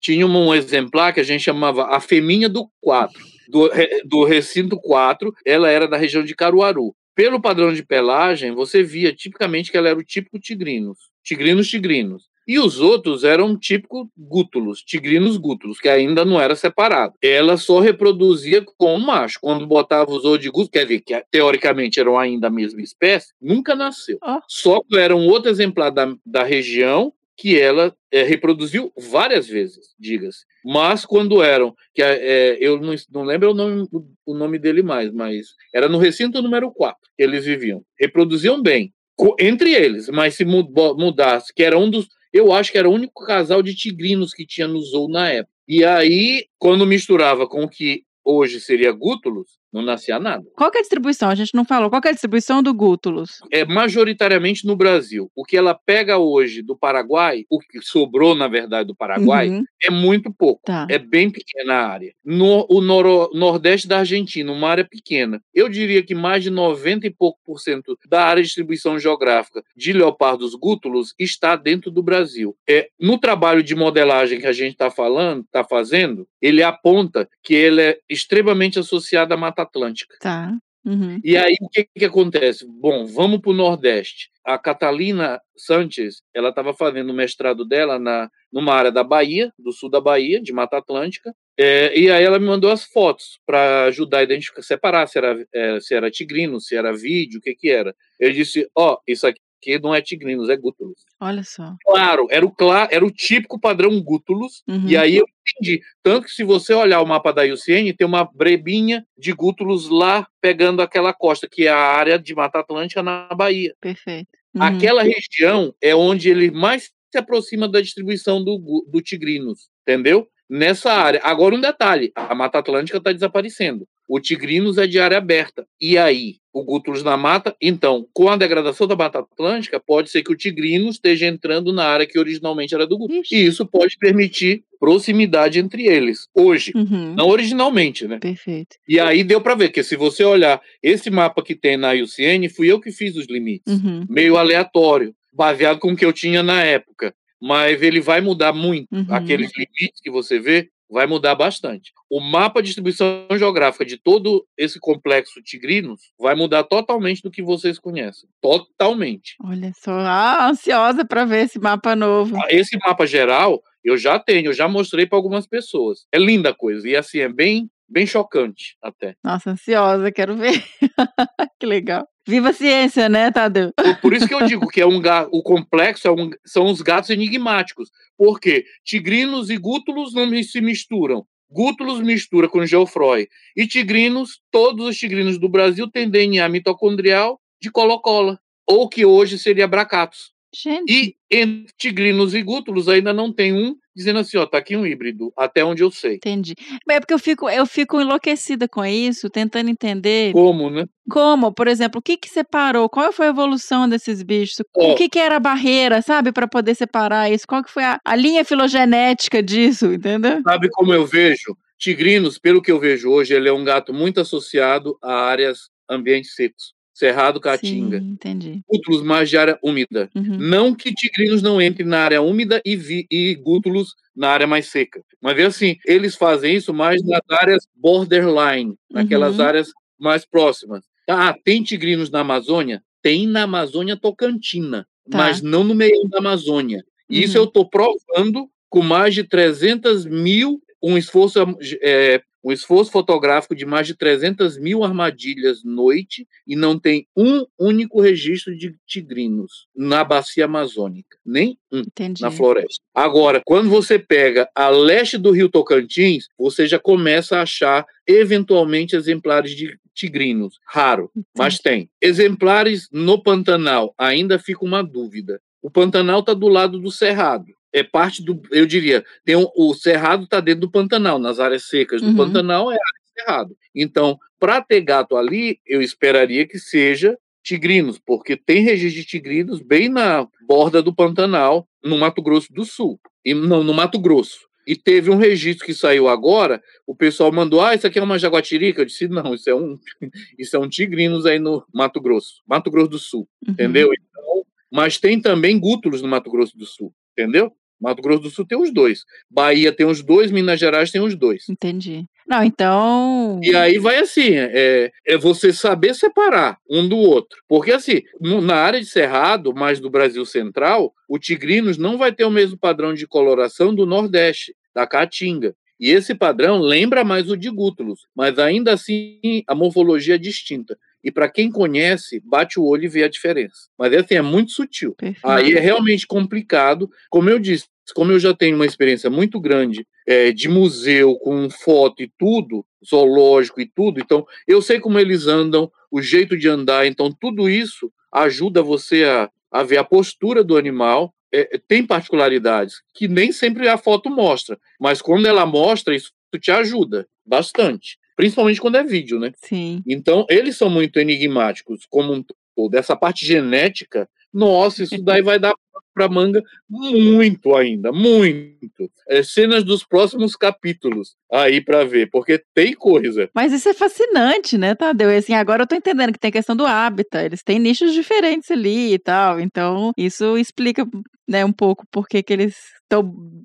tinha um exemplar que a gente chamava a Feminha do 4, do, do recinto 4, ela era da região de Caruaru. Pelo padrão de pelagem, você via tipicamente que ela era o típico tigrinos, tigrinos tigrinos. E os outros eram típico gútulos, tigrinos gútulos, que ainda não era separado. Ela só reproduzia com o macho. Quando botava os gútulos, quer dizer, que teoricamente eram ainda a mesma espécie, nunca nasceu. Ó. Só que era um outro exemplar da, da região que ela eh, reproduziu várias vezes, diga-se. Mas quando eram, que eh, eu não, não lembro o nome, o nome dele mais, mas era no recinto número 4 que eles viviam. Reproduziam bem, entre eles, mas se mudasse, que era um dos. Eu acho que era o único casal de tigrinos que tinha no zoo na época. E aí, quando misturava com o que hoje seria gútulos, não nascia nada. Qual que é a distribuição? A gente não falou. Qual é a distribuição do Gútulos? é majoritariamente no Brasil. O que ela pega hoje do Paraguai, o que sobrou, na verdade, do Paraguai, Uhum. é muito pouco. Tá. É bem pequena a área. No o noro- nordeste da Argentina, uma área pequena. Eu diria que mais de 90 e pouco por cento da área de distribuição geográfica de leopardos gútulos está dentro do Brasil. É, no trabalho de modelagem que a gente está falando, está fazendo, ele aponta que ele é extremamente associado à Mata Atlântica. Tá. Uhum. E aí, o que, que acontece? Bom, vamos para o Nordeste. A Catalina Sanches, ela estava fazendo o mestrado dela na, numa área da Bahia, do sul da Bahia, de Mata Atlântica, é, e aí ela me mandou as fotos para ajudar a identificar, separar se era, é, se era tigrino, se era vídeo, o que que era. Eu disse, ó, isso aqui não é tigrinos, é gútulos. Olha só. Claro, era o, cla- era o típico padrão gútulos, Uhum. e aí eu entendi. Tanto que se você olhar o mapa da IUCN, tem uma brebinha de gútulos lá pegando aquela costa, que é a área de Mata Atlântica na Bahia. Perfeito. Uhum. Aquela região é onde ele mais se aproxima da distribuição do, do tigrinos, entendeu? Nessa área. Agora um detalhe, a Mata Atlântica está desaparecendo. O tigrinos é de área aberta. E aí, o gútulos na mata? Então, com a degradação da Mata Atlântica, pode ser que o tigrinos esteja entrando na área que originalmente era do. Ixi. E isso pode permitir proximidade entre eles. Hoje, Uhum. não originalmente, né? Perfeito. E aí deu para ver que se você olhar esse mapa que tem na IUCN, fui eu que fiz os limites Uhum. meio aleatório, baseado com o que eu tinha na época. Mas ele vai mudar muito. Uhum. Aqueles limites que você vê vai mudar bastante. O mapa de distribuição geográfica de todo esse complexo tigrinos vai mudar totalmente do que vocês conhecem. Totalmente. Olha só. Ah, ansiosa para ver esse mapa novo. Esse mapa geral eu já tenho, eu já mostrei para algumas pessoas. É linda a coisa e assim é bem bem chocante até. Nossa, ansiosa, quero ver. que legal. Viva a ciência, né, Tadeu? Por, por isso que eu digo que é um o complexo é um- são os gatos enigmáticos. Porque tigrinos e gútulos não se misturam. Gútulos mistura com Geoffroy. E tigrinos, todos os tigrinos do Brasil têm DNA mitocondrial de colocola. Ou que hoje seria bracatos. Gente, E entre tigrinos e gútulos ainda não tem um dizendo assim, ó, tá aqui um híbrido, até onde eu sei. entendi. É porque eu fico, eu fico enlouquecida com isso, tentando entender Como, né? como, por exemplo, o que que separou, qual foi a evolução desses bichos, o que que era a barreira, sabe, para poder separar isso, qual que foi a, a linha filogenética disso, entendeu? Sabe como eu vejo? Tigrinos, pelo que eu vejo hoje, ele é um gato muito associado a áreas ambientes secos. Cerrado, Caatinga. Sim, entendi. Gútulos mais de área úmida. Uhum. Não que tigrinos não entrem na área úmida e, vi, e gútulos na área mais seca. Mas vê assim, eles fazem isso mais nas áreas borderline, naquelas Uhum. áreas mais próximas. Ah, tem tigrinos na Amazônia? Tem na Amazônia Tocantina, Tá. mas não no meio da Amazônia. Isso Uhum. eu estou provando com mais de 300 mil, um esforço, é, um esforço fotográfico de mais de 300 mil armadilhas noite e não tem um único registro de tigrinos na bacia amazônica. Nem um Entendi. na floresta. Agora, quando você pega a leste do rio Tocantins, você já começa a achar eventualmente exemplares de tigrinos. Raro, mas tem. Exemplares no Pantanal, ainda fica uma dúvida. O Pantanal está do lado do Cerrado. É parte do, eu diria, tem um, o Cerrado está dentro do Pantanal, nas áreas secas do Uhum. Pantanal é área Cerrado. Então, para ter gato ali, eu esperaria que seja tigrinos, porque tem registro de tigrinos bem na borda do Pantanal, no Mato Grosso do Sul. E não, no Mato Grosso. E teve um registro que saiu agora, o pessoal mandou, ah, isso aqui é uma jaguatirica. Eu disse, não, isso é um, isso é um tigrinos aí no Mato Grosso, Mato Grosso do Sul, Uhum. entendeu? Então, mas tem também gútulos no Mato Grosso do Sul, entendeu? Mato Grosso do Sul tem os dois. Bahia tem os dois, Minas Gerais tem os dois. Entendi. Não, então. E aí vai assim, é, é você saber separar um do outro. Porque assim, no- na área de Cerrado, mais do Brasil Central, o tigrinos não vai ter o mesmo padrão de coloração do Nordeste, da Caatinga. E esse padrão lembra mais o de gútulos, mas ainda assim a morfologia é distinta. E para quem conhece, bate o olho e vê a diferença. Mas assim, é muito sutil. Perfeito. Aí é realmente complicado. Como eu disse, como eu já tenho uma experiência muito grande é, de museu, com foto e tudo, zoológico e tudo, então eu sei como eles andam, o jeito de andar, então tudo isso ajuda você a, a ver a postura do animal. É, tem particularidades que nem sempre a foto mostra, mas quando ela mostra, isso te ajuda bastante. Principalmente quando é vídeo, né? Sim. Então, eles são muito enigmáticos como um todo. Essa parte genética, nossa, isso daí vai dar para manga muito ainda, muito. É, cenas dos próximos capítulos aí para ver, porque tem coisa. Mas isso é fascinante, né, Tadeu? E assim, agora eu tô entendendo que tem questão do hábitat, eles têm nichos diferentes ali e tal, então isso explica, né, um pouco por que que eles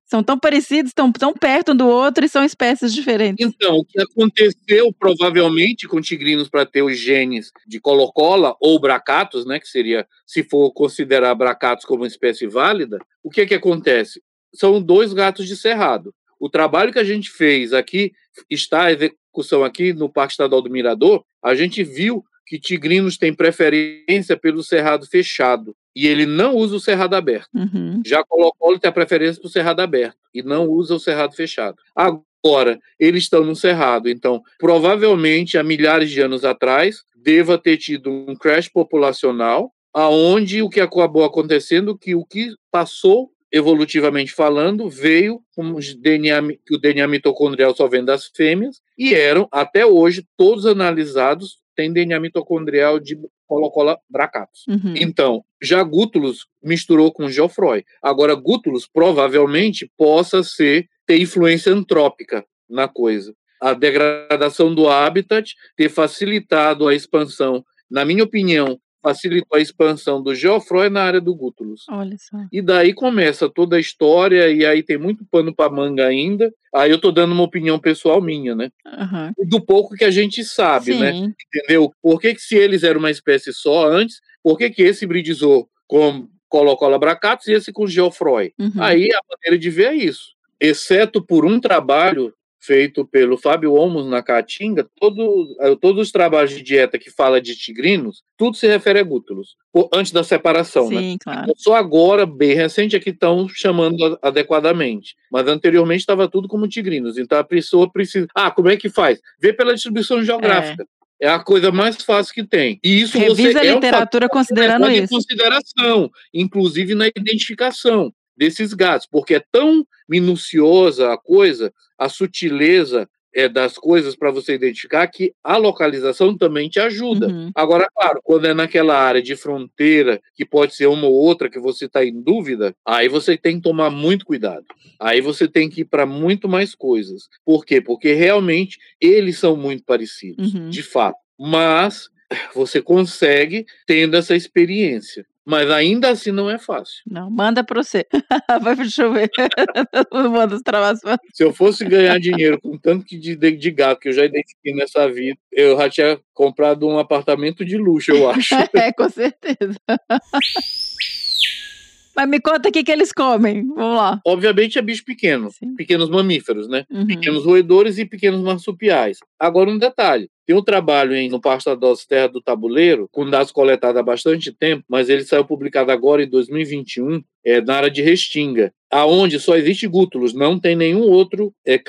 são tão parecidos, tão, tão perto um do outro e são espécies diferentes. Então, o que aconteceu provavelmente com tigrinos para ter os genes de colocola ou bracatos, né, que seria, se for considerar bracatos como espécie válida, o que que acontece? São dois gatos de cerrado. O trabalho que a gente fez aqui, está a execução aqui no Parque Estadual do Mirador, a gente viu que tigrinos têm preferência pelo cerrado fechado e ele não usa o cerrado aberto. Uhum. Já Colo-Colo tem a preferência para o cerrado aberto e não usa o cerrado fechado. Agora, eles estão no cerrado, então provavelmente há milhares de anos atrás deva ter tido um crash populacional, aonde o que acabou acontecendo que o que passou evolutivamente falando veio com os DNA, que o DNA mitocondrial só vem das fêmeas e eram até hoje todos analisados têm DNA mitocondrial de colocola bracatus. Uhum. Então, já Gútulos misturou com Geoffroy. Agora, Gútulos provavelmente possa ser ter influência antrópica na coisa. A degradação do habitat ter facilitado a expansão, na minha opinião, facilitou a expansão do Geoffroy na área do Gútulos. Olha só. E daí começa toda a história, e aí tem muito pano para manga ainda. Aí eu tô dando uma opinião pessoal minha, né? Aham. Do pouco que a gente sabe, né? Sim. entendeu? Por que, que se eles eram uma espécie só antes, por que, que esse bridizou com Colocola bracatus e esse com Geoffroy? Uhum. Aí a maneira de ver é isso. Exceto por um trabalho feito pelo Fábio Olmos na Caatinga, todo, eh, todos os trabalhos de dieta que fala de tigrinos, tudo se refere a gútulos, antes da separação, né? Sim, claro. Então, Só agora, bem recente, é que estão chamando adequadamente. Mas anteriormente estava tudo como tigrinos. Então a pessoa precisa. Ah, como é que faz? Vê pela distribuição geográfica. É, a coisa mais fácil que tem. E isso você Revisa a é um literatura considerando isso. consideração, inclusive na identificação desses gatos, porque é tão minuciosa a coisa, a sutileza é, das coisas para você identificar que a localização também te ajuda. Uhum. Agora, claro, quando é naquela área de fronteira, que pode ser uma ou outra que você está em dúvida, aí você tem que tomar muito cuidado. Aí você tem que ir para muito mais coisas. Por quê? Porque realmente eles são muito parecidos, Uhum. de fato. Mas você consegue tendo essa experiência. Mas ainda assim não é fácil. Não, manda pra você. Vai pro chover. manda os trabalhos Se eu fosse ganhar dinheiro com tanto de, de, de gato que eu já identifiquei nessa vida, eu já tinha comprado um apartamento de luxo, eu acho. É, com certeza. Mas me conta o que, que eles comem. Vamos lá. Obviamente é bicho pequeno, Sim. pequenos mamíferos, né? Uhum. Pequenos roedores e pequenos marsupiais. Agora um detalhe. Tem um trabalho em, no Pasta das Terra do Tabuleiro, com dados coletados há bastante tempo, mas ele saiu publicado agora em 2021, é, na área de Restinga, aonde só existe gútulos, não tem nenhum outro é,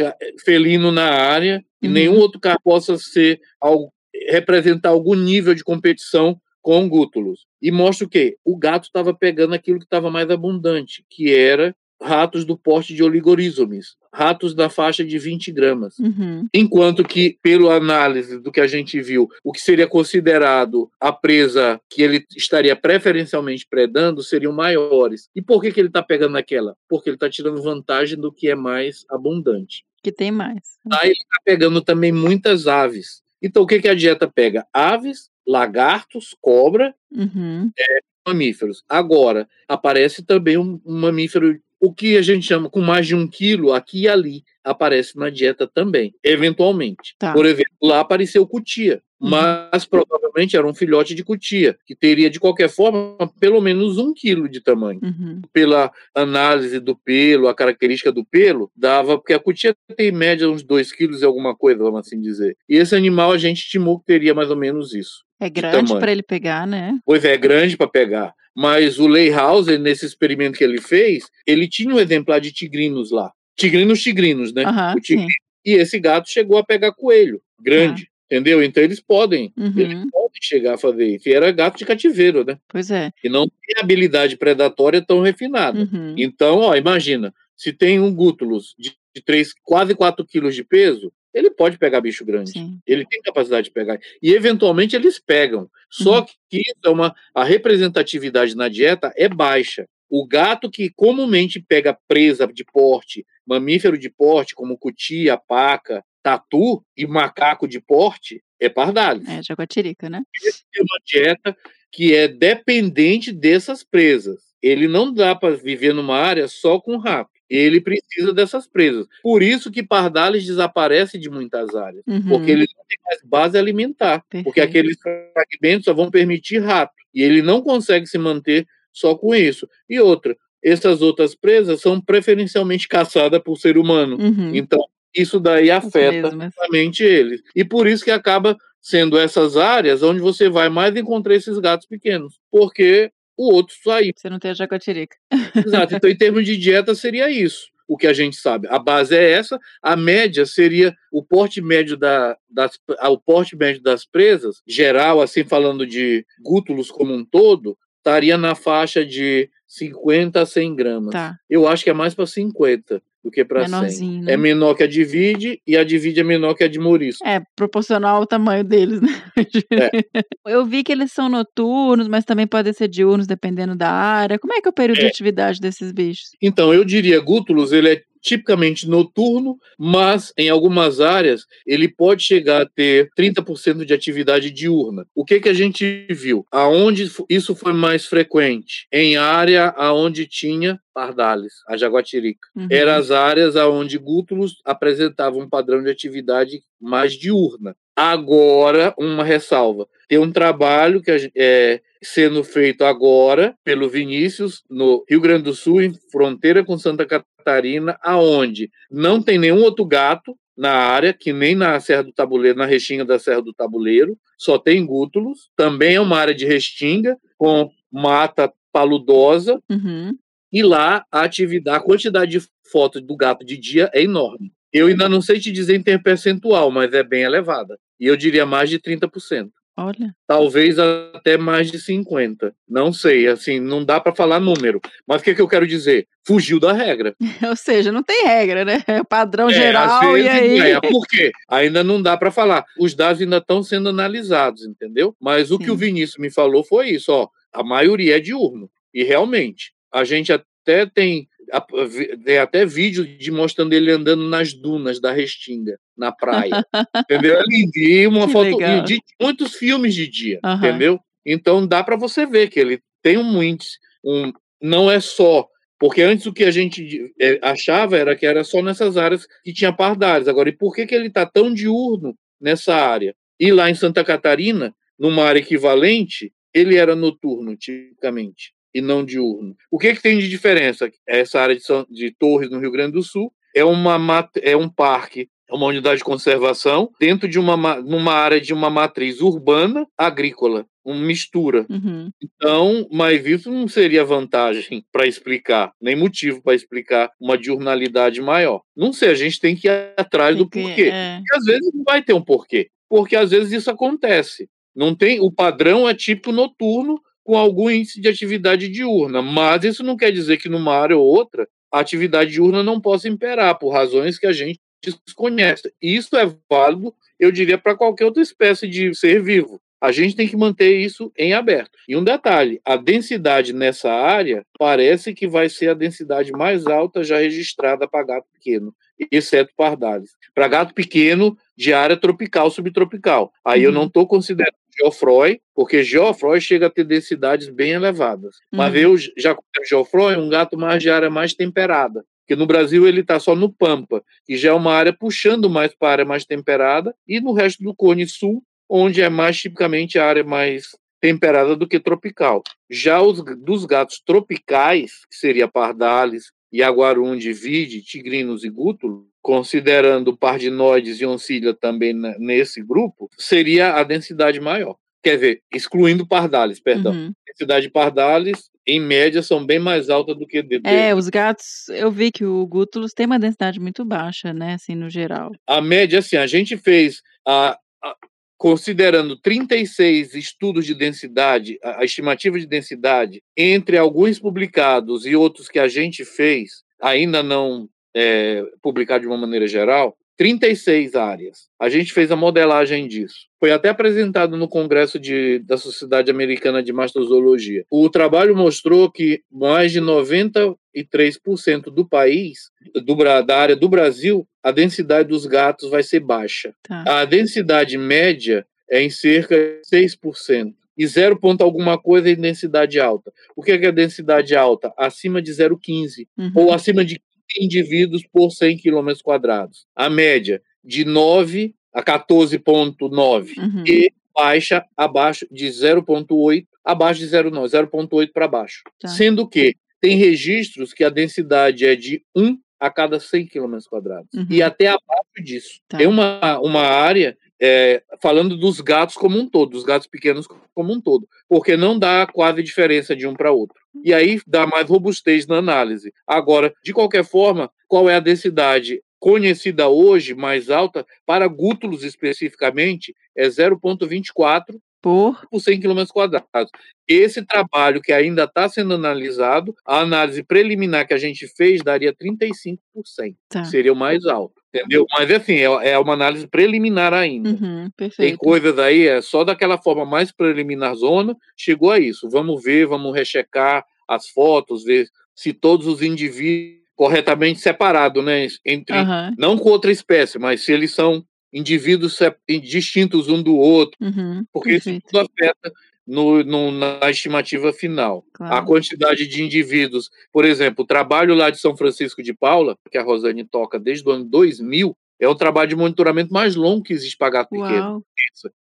felino na área e Uhum. nenhum outro carro possa ser algo representar algum nível de competição com gútulos. E mostra o quê? O gato estava pegando aquilo que estava mais abundante, que era ratos do porte de oligorízomes, ratos da faixa de 20 gramas. Uhum. Enquanto que, pela análise do que a gente viu, o que seria considerado a presa que ele estaria preferencialmente predando seriam maiores. E por que, que ele está pegando aquela? Porque ele está tirando vantagem do que é mais abundante. Que tem mais. Aí ele está pegando também muitas aves. Então, o que, que a dieta pega? Aves, lagartos, cobra, Uhum. mamíferos. Agora, aparece também um, um mamífero, o que a gente chama com mais de um quilo, aqui e ali, aparece na dieta também, eventualmente. Tá. Por exemplo, lá apareceu cutia, Uhum. mas provavelmente era um filhote de cutia, que teria, de qualquer forma, pelo menos um quilo de tamanho. Uhum. Pela análise do pelo, a característica do pelo, dava, porque a cutia tem em média uns 2 quilos e alguma coisa, vamos assim dizer. E esse animal a gente estimou que teria mais ou menos isso. É grande para ele pegar, né? Pois é, é grande para pegar. Mas o Leyhauser, nesse experimento que ele fez, ele tinha um exemplar de tigrinos lá. Tigrinos, tigrinos, né? Sim. E esse gato chegou a pegar coelho, grande. Entendeu? Então eles podem, eles Uhum. podem chegar a fazer isso. E era gato de cativeiro, né? Pois é. E não tem habilidade predatória tão refinada. Uhum. Então, ó, imagina, se tem um gútulus de, de três, quase 4 quilos de peso, ele pode pegar bicho grande. Sim. Ele tem capacidade de pegar. E eventualmente eles pegam. Só Uhum. que isso é uma, a representatividade na dieta é baixa. O gato que comumente pega presa de porte, mamífero de porte, como cutia, paca, tatu e macaco de porte, é pardalis. É, jaguatirica, né? É uma dieta que é dependente dessas presas. Ele não dá para viver numa área só com rato. Ele precisa dessas presas. Por isso que pardalis desaparece de muitas áreas Uhum. porque ele não tem mais base alimentar, porque Perfeito. aqueles fragmentos só vão permitir rato, e ele não consegue se manter só com isso. E outra, essas outras presas são preferencialmente caçadas por ser humano, Uhum. então isso daí afeta mesmas. somente eles. E por isso que acaba sendo essas áreas onde você vai mais encontrar esses gatos pequenos, porque o outro saiu. Você não tem a jaguatirica. Exato. Então, em termos de dieta, seria isso. O que a gente sabe. A base é essa, a média seria o porte médio da, das, ah, o porte médio das presas, geral, assim falando de gútulos como um todo, estaria na faixa de 50 a 100 gramas. Tá. Eu acho que é mais para 50 do que para 100. Menorzinho, né? É menor que a divide e a divide é menor que a de Maurício. É, proporcional ao tamanho deles, né? Eu vi que eles são noturnos, mas também podem ser diurnos, dependendo da área. Como é que é o período de É. atividade desses bichos? Então, eu diria, Gútulos, ele é tipicamente noturno, mas em algumas áreas ele pode chegar a ter 30% de atividade diurna. O que que a gente viu? Aonde isso foi mais frequente? Em área aonde tinha pardales, a jaguatirica. Uhum. Eram as áreas aonde Gútulos apresentavam um padrão de atividade mais diurna. Agora, uma ressalva. Tem um trabalho que é sendo feito agora pelo Vinícius no Rio Grande do Sul, em fronteira com Santa Catarina, aonde não tem nenhum outro gato na área, que nem na Serra do Tabuleiro, na restinga da Serra do Tabuleiro, só tem gútulos. Também é uma área de restinga com mata paludosa Uhum. e lá a atividade, a quantidade de fotos do gato de dia é enorme. Eu ainda não sei te dizer em termo percentual, mas é bem elevada. E eu diria mais de 30%. Olha. Talvez até mais de 50%. Não sei, assim, não dá para falar número. Mas o que, que eu quero dizer? Fugiu da regra. Ou seja, não tem regra, né? É o padrão É, geral e vezes aí. ganha. Por quê? Ainda não dá para falar. Os dados ainda estão sendo analisados, entendeu? Mas o que Sim. o Vinícius me falou foi isso, ó. A maioria é diurno. E realmente, a gente até tem, tem até vídeo de mostrando ele andando nas dunas da Restinga, na praia. entendeu? É. E uma Que foto legal. de muitos filmes de dia, Aham. entendeu? Então dá para você ver que ele tem um índice, um, não é só porque antes o que a gente eh, achava era que era só nessas áreas que tinha pardais. Agora, e por que, que ele está tão diurno nessa área? E lá em Santa Catarina, numa área equivalente, ele era noturno, tipicamente, e não diurno. O que, que tem de diferença? Essa área de, São- de Torres, no Rio Grande do Sul, é, uma, é um parque, é uma unidade de conservação, dentro de uma, ma- numa área de uma matriz urbana agrícola, uma mistura. Uhum. Então, mas isso não seria vantagem para explicar, nem motivo para explicar uma diurnalidade maior. Não sei, a gente tem que ir atrás do Tem que- porquê. é. Porque às vezes não vai ter um porquê. porque às vezes isso acontece. Não tem, o padrão é tipo noturno com algum índice de atividade diurna, mas isso não quer dizer que numa área ou outra a atividade diurna não possa imperar por razões que a gente desconhece. Isso é válido, eu diria, para qualquer outra espécie de ser vivo. A gente tem que manter isso em aberto. E um detalhe: a densidade nessa área parece que vai ser a densidade mais alta já registrada para gato pequeno, exceto pardales. Para gato pequeno de área tropical, subtropical. Aí uhum. eu não estou considerando Geoffroy, porque Geoffroy chega a ter densidades bem elevadas. Uhum. Mas eu já Geoffroy, um gato mais de área mais temperada. Porque no Brasil ele está só no Pampa, que já é uma área puxando mais para a área mais temperada, e no resto do Cone Sul, onde é mais tipicamente a área mais temperada do que tropical. Já os dos gatos tropicais, que seria pardales, Iaguarundi, vide, tigrinos e gútulo, considerando pardinoides e oncília também nesse grupo, seria a densidade maior. Quer ver, excluindo pardales, perdão. Uhum. Densidade de pardales, em média, são bem mais altas do que de É, os gatos, eu vi que o gútulos tem uma densidade muito baixa, né, assim, no geral. A média, assim, a gente fez a, a considerando 36 estudos de densidade, a estimativa de densidade, entre alguns publicados e outros que a gente fez, ainda não é, publicado de uma maneira geral, 36 áreas. A gente fez a modelagem disso. Foi até apresentado no Congresso de, da Sociedade Americana de Mastozoologia. O trabalho mostrou que mais de 93% do país, do, da área do Brasil, a densidade dos gatos vai ser baixa. Tá. A densidade média é em cerca de 6% e 0 ponto alguma coisa em densidade alta. O que é, que é densidade alta? Acima de 0,15 uhum. ou acima de indivíduos por 100 km quadrados. A média de 9 a 14,9 uhum. e baixa abaixo de 0,8, abaixo de 0,9, 0,8 para baixo. Tá. Sendo que tem registros que a densidade é de 1 a cada 100 km quadrados. Uhum. E até abaixo disso. Tá. Tem uma, uma área é, falando dos gatos como um todo, dos gatos pequenos como um todo, porque não dá quase diferença de um para outro. E aí dá mais robustez na análise. Agora, de qualquer forma, qual é a densidade conhecida hoje mais alta para gútulos especificamente é 0,24 por, por 100 km quadrados. Esse trabalho que ainda está sendo analisado, a análise preliminar que a gente fez daria 35%. Tá. Seria o mais alto. Entendeu? Mas assim, é, é uma análise preliminar ainda. Uhum, Tem coisas aí, é só daquela forma mais preliminar zona, chegou a isso. Vamos ver, vamos rechecar as fotos, ver se todos os indivíduos corretamente separados, né? Entre, uhum. Não com outra espécie, mas se eles são indivíduos distintos um do outro, uhum, porque perfeito. isso tudo afeta no, no, na estimativa final. Claro. A quantidade de indivíduos, por exemplo, o trabalho lá de São Francisco de Paula, que a Rosane toca desde o ano 2000, é o trabalho de monitoramento mais longo que existe para gato pequeno.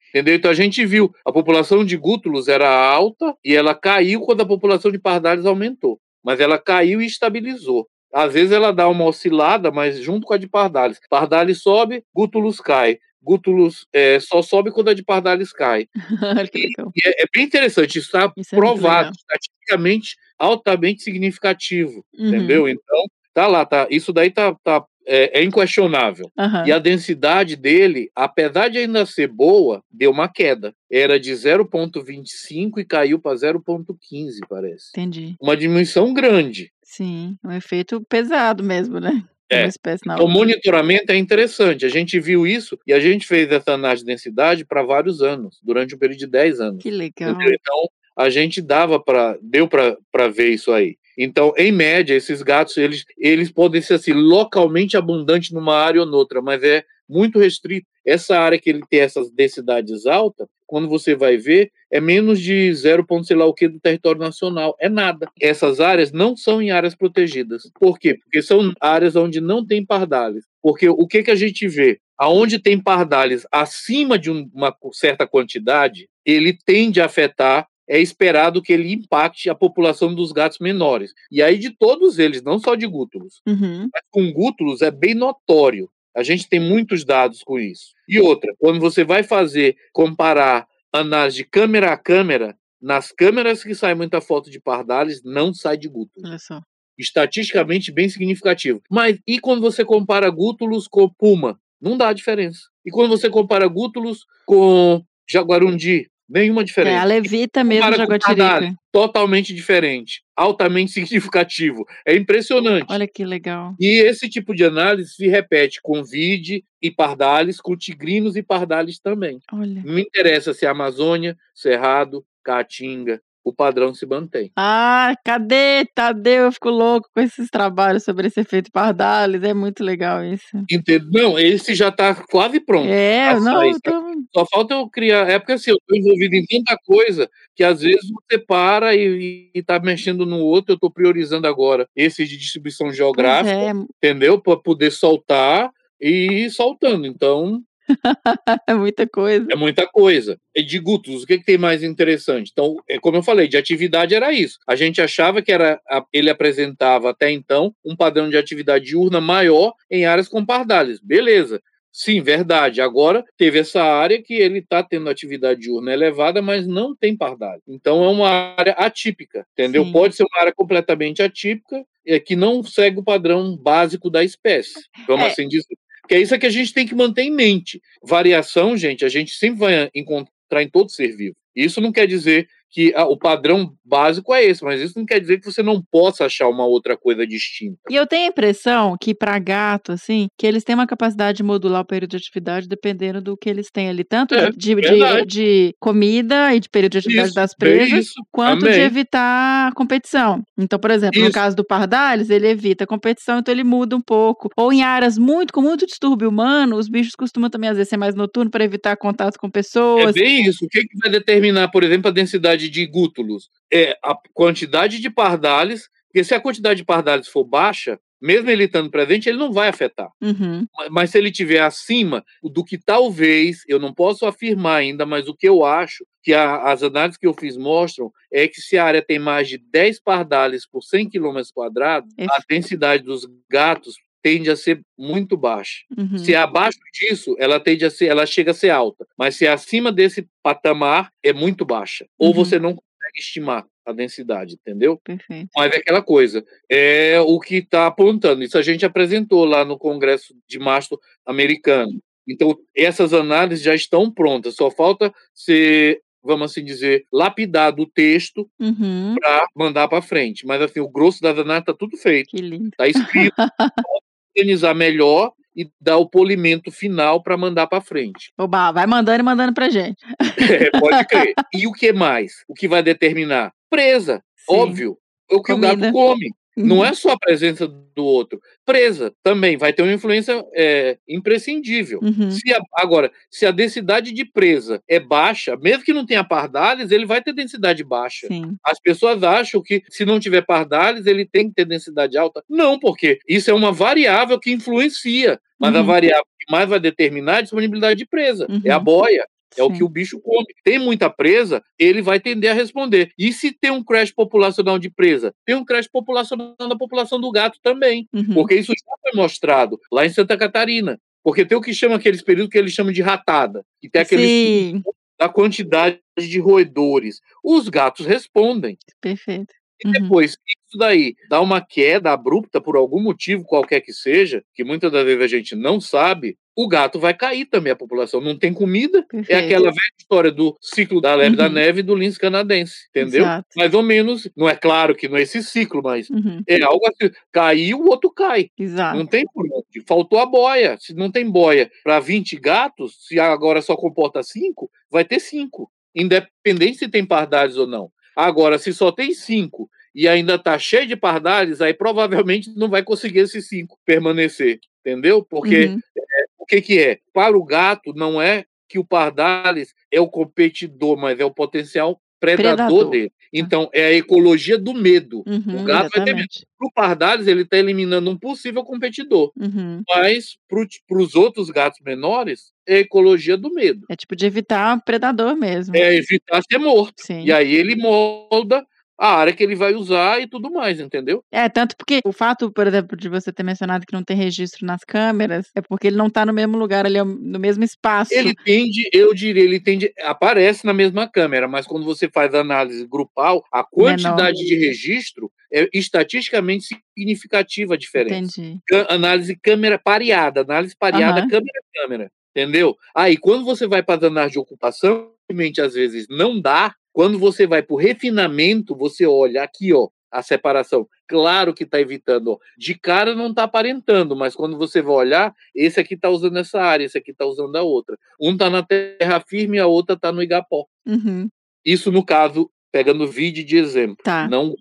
Entendeu? Então a gente viu, a população de gútulos era alta e ela caiu quando a população de pardais aumentou. Mas ela caiu e estabilizou. Às vezes ela dá uma oscilada, mas junto com a de Pardalis. Pardalis sobe, Gútulus cai. Gútulus é, só sobe quando a de Pardalis cai. e, é, é, bem interessante, isso está é provado, estatisticamente altamente significativo, uhum. entendeu? Então, tá lá, tá, isso daí tá, tá é, é, inquestionável. Uhum. E a densidade dele, apesar de ainda ser boa, deu uma queda. Era de 0,25 e caiu para 0,15, parece. Entendi. Uma diminuição grande. Sim, um efeito pesado mesmo, né? É. Então, o monitoramento é interessante. A gente viu isso e a gente fez essa análise de densidade para vários anos, durante um período de 10 anos. Que legal. Então, a gente dava para deu para ver isso aí. Então, em média, esses gatos eles, eles podem ser assim localmente abundantes numa área ou noutra, mas é muito restrito. Essa área que ele tem essas densidades altas, quando você vai ver, é menos de 0, sei lá o que do território nacional. É nada. Essas áreas não são em áreas protegidas. Por quê? Porque são áreas onde não tem pardales. Porque o que, que a gente vê? Aonde tem pardales acima de uma certa quantidade, ele tende a afetar é esperado que ele impacte a população dos gatos menores. E aí de todos eles, não só de gútulos. Uhum. Mas com gútulos é bem notório a gente tem muitos dados com isso. E outra, quando você vai fazer, comparar análise de câmera a câmera, nas câmeras que sai muita foto de pardales, não sai de gútulos. Estatisticamente bem significativo. Mas e quando você compara gútulos com puma? Não dá diferença. E quando você compara Gútulos com Jaguarundi, nenhuma É, diferença. a levita mesmo, Jaguatirica. Totalmente diferente, altamente significativo. É impressionante. Olha que legal. E esse tipo de análise se repete com vide e pardales, com tigrinos e pardales também. Olha. Não me interessa se é Amazônia, Cerrado, Caatinga, o padrão se mantém. Ah, cadê? Tadeu, eu fico louco com esses trabalhos sobre esse efeito Pardalis. É muito legal isso. Entende? Não, esse já está quase pronto. É, a não, sair, tô... Só falta eu criar. É porque assim, eu estou envolvido em tanta coisa que às vezes você para e está mexendo no outro. Eu estou priorizando agora esse de distribuição geográfica, é, entendeu? Para poder soltar e ir soltando. Então, é muita coisa. é muita coisa. E de Gutos, o que, que tem mais interessante? Então, é como eu falei, de atividade era isso. A gente achava que era ele apresentava até então um padrão de atividade diurna maior em áreas com pardales. Beleza. Sim, verdade. Agora teve essa área que ele está tendo atividade diurna elevada, mas não tem pardalho. Então é uma área atípica, entendeu? Sim. Pode ser uma área completamente atípica, é, que não segue o padrão básico da espécie. Vamos É. assim dizer. Que é isso que a gente tem que manter em mente. Variação, gente, a gente sempre vai encontrar em todo ser vivo. Isso não quer dizer que ah, o padrão básico é esse, mas isso não quer dizer que você não possa achar uma outra coisa distinta. E eu tenho a impressão que para gato, assim, que eles têm uma capacidade de modular o período de atividade dependendo do que eles têm ali, tanto É, de, de, de comida e de período de atividade Isso, das presas, isso, quanto de evitar competição. Então, por exemplo, no Isso. caso do Pardalis, ele evita competição, então ele muda um pouco. Ou em áreas muito com muito distúrbio humano, os bichos costumam também às vezes ser mais noturno para evitar contato com É pessoas. bem isso. O que, que vai determinar, por exemplo, a densidade de gútulos? É a quantidade de pardales, porque se a quantidade de pardales for baixa, mesmo ele estando presente, ele não vai afetar. Uhum, Ma- Mas se ele estiver acima do que talvez, eu não posso afirmar ainda, mas o que eu acho, que a- as análises que eu fiz mostram, é que se a área tem mais de 10 pardales por 100 km quadrados, a densidade dos gatos tende a ser muito baixa. uhum. Se é abaixo disso, ela tende a ser, ela chega a ser alta. Mas se é acima desse patamar, é muito baixa. Ou Uhum. você não consegue estimar a densidade, entendeu? Perfeito. Mas é aquela coisa, é o que está apontando. Isso a gente apresentou lá no Congresso de Mastro Americano. Então, essas análises já estão prontas, só falta ser, vamos assim dizer, lapidado o texto Uhum, para mandar para frente. Mas, assim, o grosso das análises está tudo feito, que lindo. está escrito, organizar melhor e dar o polimento final para mandar para frente. Oba, vai mandando e mandando pra gente. É, pode crer. E o que mais? O que vai determinar? Presa, Sim. óbvio. É o que o Comida. gato come. Não Uhum. é só a presença do outro. Presa também vai ter uma influência é, imprescindível. Uhum. Se a- agora, se a densidade de presa é baixa, mesmo que não tenha pardales, ele vai ter densidade baixa. Sim. As pessoas acham que se não tiver pardales, ele tem que ter densidade alta. Não, porque isso é uma variável que influencia. Mas a Uhum. variável que mais vai determinar é a disponibilidade de presa. É a Uhum. boia. É o Sim. que o bicho come. Tem muita presa, ele vai tender a responder. E se tem um crash populacional de presa? Tem um crash populacional na população do gato também. Uhum. Porque isso já foi mostrado lá em Santa Catarina. Porque tem o que chama aqueles períodos que eles chamam de ratada. Que tem aquele estudo Sim, da quantidade de roedores. Os gatos respondem. perfeito. E Uhum. depois, se isso daí dá uma queda abrupta por algum motivo qualquer que seja, que muitas das vezes a gente não sabe, o gato vai cair também a população. Não tem comida. Perfeito. É aquela velha história do ciclo da leve da Uhum. neve e do lince canadense, entendeu? Exato. Mais ou menos, não é claro que não é esse ciclo, mas Uhum. é algo assim, caiu, o outro cai. Exato. Não tem por onde. Faltou a boia. Se não tem boia para 20 gatos, se agora só comporta 5, vai ter 5. Independente se tem pardales ou não. Agora, se só tem 5 e ainda está cheio de pardales, aí provavelmente não vai conseguir esses 5 permanecer. Entendeu? Porque Uhum. o que, que é? Para o gato, não é que o pardales é o competidor, mas é o potencial predador, Predador. dele. Então, é a ecologia do medo. Uhum, o gato vai ter medo. exatamente. Para o pardales, ele está eliminando um possível competidor. Uhum. Mas para os outros gatos menores, é a ecologia do medo. É tipo de evitar predador mesmo. É evitar ser morto. Sim. E aí ele molda a área que ele vai usar e tudo mais, entendeu? É, tanto porque o fato, por exemplo, de você ter mencionado que não tem registro nas câmeras, é porque ele não tá no mesmo lugar ali, no mesmo espaço. Ele tende, eu diria, ele tende, aparece na mesma câmera, mas quando você faz análise grupal, a quantidade de registro é estatisticamente significativa a diferença. Entendi. Análise câmera pareada, análise pareada Aham. câmera a câmera. entendeu? Aí, quando você vai para danar de ocupação, às vezes não dá. Quando você vai para o refinamento, você olha aqui, ó, a separação. Claro que está evitando. Ó. De cara não está aparentando, mas quando você vai olhar, esse aqui está usando essa área, esse aqui está usando a outra. Um está na terra firme e a outra está no igapó. Uhum. Isso no caso, pegando vídeo de exemplo, Tá. não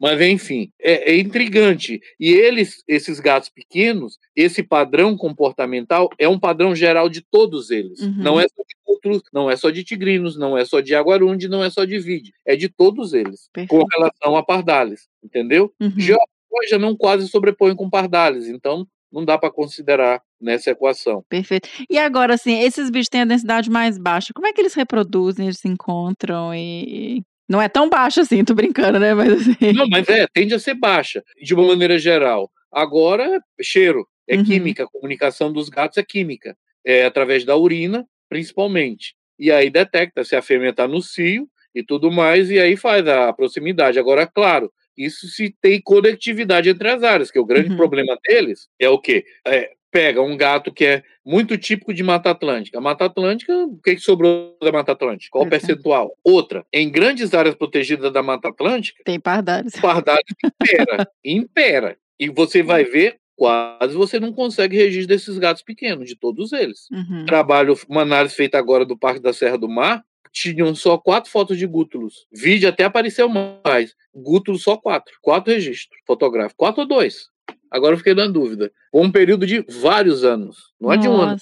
Mas enfim, é, é intrigante. E eles, esses gatos pequenos, esse padrão comportamental é um padrão geral de todos eles. Uhum. Não é só de outros, não é só de tigrinos, não é só de aguarundi, não é só de vide, é de todos eles, com Perfeito. relação a pardales, entendeu? Uhum. Geopódia não quase sobrepõe com pardales, então não dá para considerar nessa equação. Perfeito. E agora, assim, esses bichos têm a densidade mais baixa. Como é que eles reproduzem, eles se encontram e. Não é tão baixo assim, tô brincando, né? Mas assim. Não, mas é, tende a ser baixa, de uma maneira geral. Agora, cheiro, é Uhum. química, a comunicação dos gatos é química, é através da urina, principalmente. E aí detecta se a fêmea está no cio e tudo mais, e aí faz a proximidade. Agora, claro, isso se tem conectividade entre as áreas, que o grande Uhum. problema deles é o quê? É, pega um gato que é muito típico de Mata Atlântica. A Mata Atlântica, o que, que sobrou da Mata Atlântica? Qual o é. percentual? Outra, em grandes áreas protegidas da Mata Atlântica, Tem pardais. o pardal impera, impera. E você vai ver, quase você não consegue registro desses gatos pequenos, de todos eles. Uhum. Trabalho, uma análise feita agora do Parque da Serra do Mar, tinham só quatro fotos de gútulos. Vídeo até apareceu mais. Gútulos só quatro. Quatro registros fotográficos. Quatro ou dois? Agora eu fiquei na dúvida. Por um período de vários anos. Não é de um ano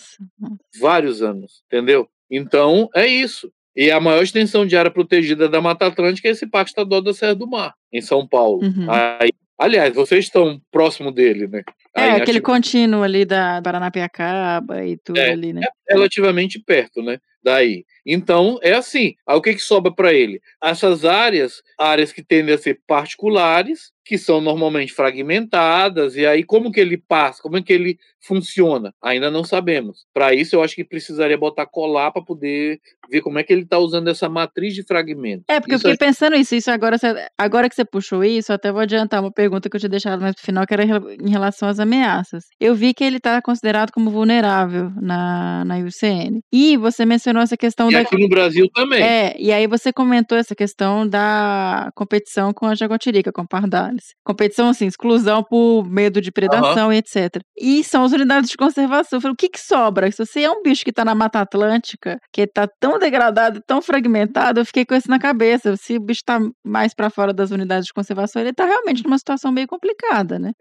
vários anos, entendeu? Então, é isso. E a maior extensão de área protegida da Mata Atlântica é esse Parque Estadual da Serra do Mar, em São Paulo. Uhum. Aí, aliás, vocês estão próximo dele, né? Aí, É, em aquele Ati- contínuo ali da Paranapiacaba e tudo É, ali, né? relativamente perto, né? Daí. Então, é assim. Aí o que, que sobra para ele? Essas áreas, áreas que tendem a ser particulares, que são normalmente fragmentadas, e aí como que ele passa, como é que ele funciona? Ainda não sabemos. Para isso, eu acho que precisaria botar colar para poder ver como é que ele está usando essa matriz de fragmentos. É, porque Isso eu fiquei pensando isso, isso agora, agora que você puxou isso, até vou adiantar uma pergunta que eu tinha deixado mais pro final, que era em rela- em relação às ameaças. Eu vi que ele está considerado como vulnerável na, na IUCN. E você mencionou essa questão E da. aqui no Brasil também. É, e aí você comentou essa questão da competição com a jaguatirica, com a pardales. Competição, assim, exclusão por medo de predação e etc. E são as unidades de conservação. Eu falei, o que que sobra? Se você é um bicho que tá na Mata Atlântica, que tá tão degradado, tão fragmentado, eu fiquei com isso na cabeça. Se o bicho tá mais pra fora das unidades de conservação, ele tá realmente numa situação meio complicada, né?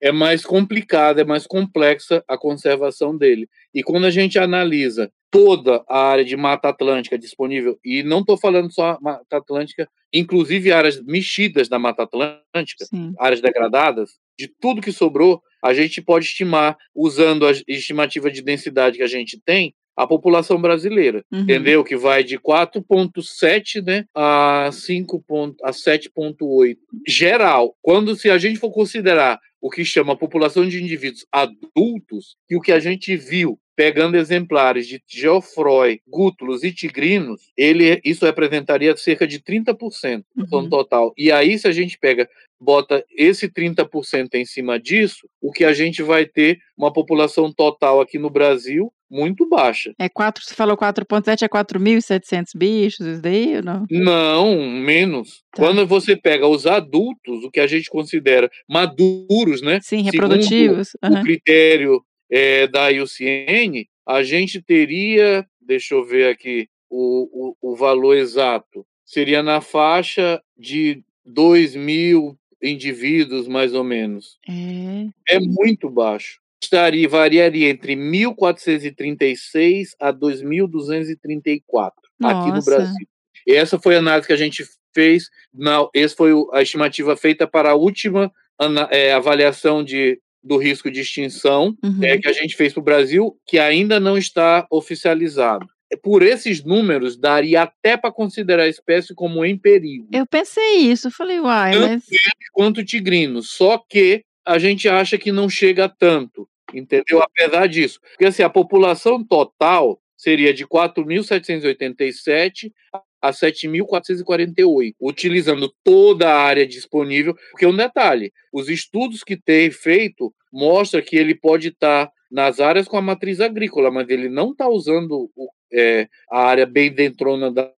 é mais complicada, é mais complexa a conservação dele. E quando a gente analisa toda a área de Mata Atlântica disponível, e não estou falando só Mata Atlântica, inclusive áreas mexidas da Mata Atlântica, Sim. áreas degradadas, de tudo que sobrou, a gente pode estimar, usando a estimativa de densidade que a gente tem, a população brasileira, Uhum. entendeu? Que vai de 4,7 né, a 5 ponto, a 7,8. Geral, quando se a gente for considerar o que chama população de indivíduos adultos, e o que a gente viu pegando exemplares de Geoffroy, Gútulos e Tigrinos, ele, isso representaria cerca de 30% do Uhum. total. E aí, se a gente pega, bota esse 30% em cima disso, o que a gente vai ter uma população total aqui no Brasil muito baixa. É 4, você falou 4.7, é 4.700 bichos, isso daí ou não? Não, menos. Tá. Quando você pega os adultos, o que a gente considera maduros, né? Sim, reprodutivos. o aham. critério é, da IUCN, a gente teria, deixa eu ver aqui o, o, o valor exato, seria na faixa de 2 mil indivíduos, mais ou menos. É. É muito baixo. Estaria, variaria entre 1.436 a 2.234 aqui no. Brasil. E essa foi a análise que a gente fez, na, essa foi a estimativa feita para a última é, avaliação de, do risco de extinção Uhum. é, que a gente fez para o Brasil, que ainda não está oficializado. É, Por esses números, daria até para considerar a espécie como em perigo Eu pensei isso, falei, uai, Tanto mas. quanto tigrinos, só que a gente acha que não chega tanto, entendeu? Apesar disso. Porque assim, a população total seria de 4.787 a 7.448, utilizando toda a área disponível, porque um detalhe, os estudos que tem feito mostra que ele pode estar nas áreas com a matriz agrícola, mas ele não está usando o, é, a área bem dentrona da,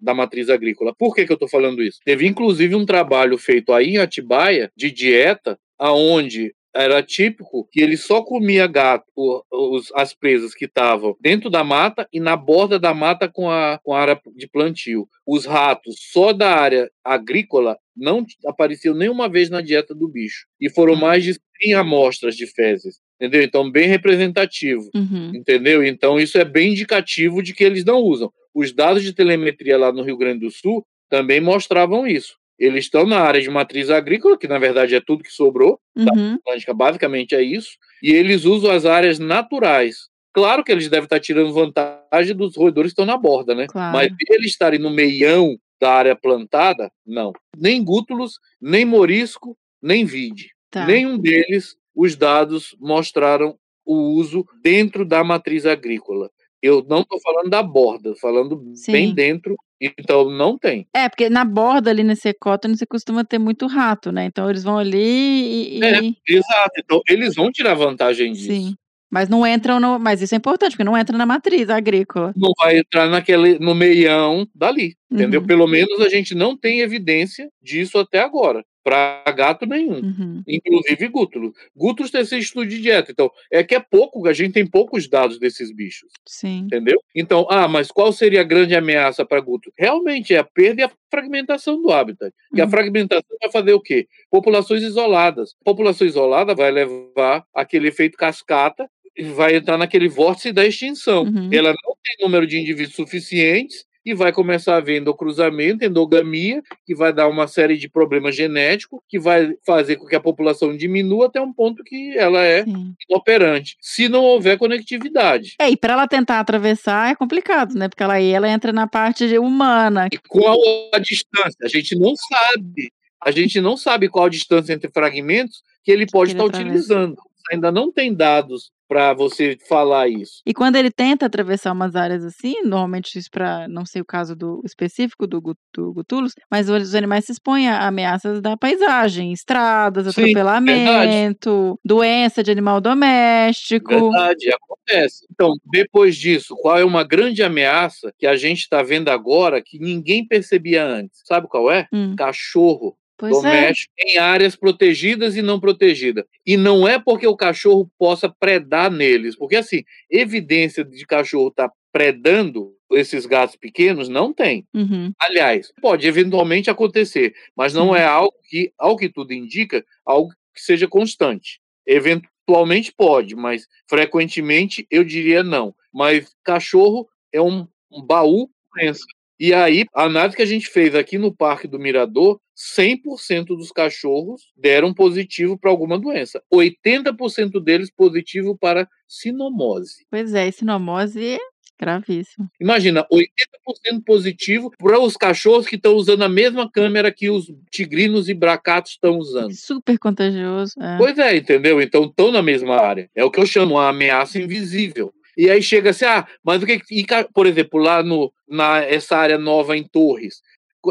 da matriz agrícola. Por que, que eu estou falando isso? Teve inclusive um trabalho feito aí em Atibaia de dieta, aonde era típico que ele só comia gato, os, as presas que estavam dentro da mata e na borda da mata com a, com a área de plantio. Os ratos só da área agrícola não apareciam nenhuma vez na dieta do bicho. E foram Uhum. mais de 100 amostras de fezes. Entendeu? Então, bem representativo. Uhum. Entendeu? Então, isso é bem indicativo de que eles não usam. Os dados de telemetria lá no Rio Grande do Sul também mostravam isso. Eles estão na área de matriz agrícola, que na verdade é tudo que sobrou, Uhum. Atlântica basicamente é isso, e eles usam as áreas naturais. Claro que eles devem estar tirando vantagem dos roedores que estão na borda, né? Claro. Mas eles estarem no meião da área plantada, não. Nem gútulos, nem morisco, nem vide. Tá. Nenhum deles os dados mostraram o uso dentro da matriz agrícola. Eu não estou falando da borda, falando bem Sim. dentro, então não tem. É, porque na borda ali nesse ecótono você costuma ter muito rato, né? Então eles vão ali e. e- É, exato. Então eles vão tirar vantagem disso. Sim. Mas não entram no. Mas isso é importante, porque não entra na matriz agrícola. Não vai entrar naquele, no meião dali, entendeu? Uhum. Pelo menos a gente não tem evidência disso até agora, para gato nenhum. Uhum. Inclusive gútulo. Gútulos tem esse estudo de dieta. Então, é que é pouco, a gente tem poucos dados desses bichos. Sim. Entendeu? Então, ah, mas qual seria a grande ameaça para Guto? Realmente é a perda e a fragmentação do hábitat. E a Uhum. fragmentação vai fazer o quê? Populações isoladas. População isolada vai levar aquele efeito cascata e vai entrar naquele vórtice da extinção. Uhum. Ela não tem número de indivíduos suficientes e vai começar a haver endocruzamento, endogamia, que vai dar uma série de problemas genéticos, que vai fazer com que a população diminua até um ponto que ela é Sim. inoperante, se não houver conectividade. É, e para ela tentar atravessar é complicado, né? Porque ela aí ela entra na parte humana. E qual a distância? A gente não sabe. A gente não sabe qual a distância entre fragmentos que ele pode ele estar utilizando. Ainda não tem dados para você falar isso. E quando ele tenta atravessar umas áreas assim, normalmente isso para não sei o caso do específico do, do Gutulus, mas os animais se expõem a ameaças da paisagem, estradas, Sim, atropelamento, doença de animal doméstico. Verdade, acontece. Então, depois disso, qual é uma grande ameaça que a gente está vendo agora que ninguém percebia antes? Sabe qual é? Hum, Cachorro pois é. doméstico em áreas protegidas e não protegidas. E não é porque o cachorro possa predar neles, porque assim, evidência de cachorro estar predando esses gatos pequenos não tem. Uhum, Aliás, pode eventualmente acontecer, mas não Uhum. é algo que, ao que tudo indica, algo que seja constante. Eventualmente pode, mas frequentemente eu diria não. Mas cachorro é um, um baú doença. E aí, a análise que a gente fez aqui no Parque do Mirador, 100% dos cachorros deram positivo para alguma doença. 80% deles positivo para sinomose. pois é, sinomose é gravíssimo. Imagina, 80% positivo para os cachorros que estão usando a mesma câmera que os tigrinos e bracatos estão usando. Super contagioso. é. Pois é, entendeu? Então estão na mesma área. É o que eu chamo uma ameaça invisível. E aí chega assim, ah, mas o que. E, por exemplo, lá no, na, essa área nova em Torres,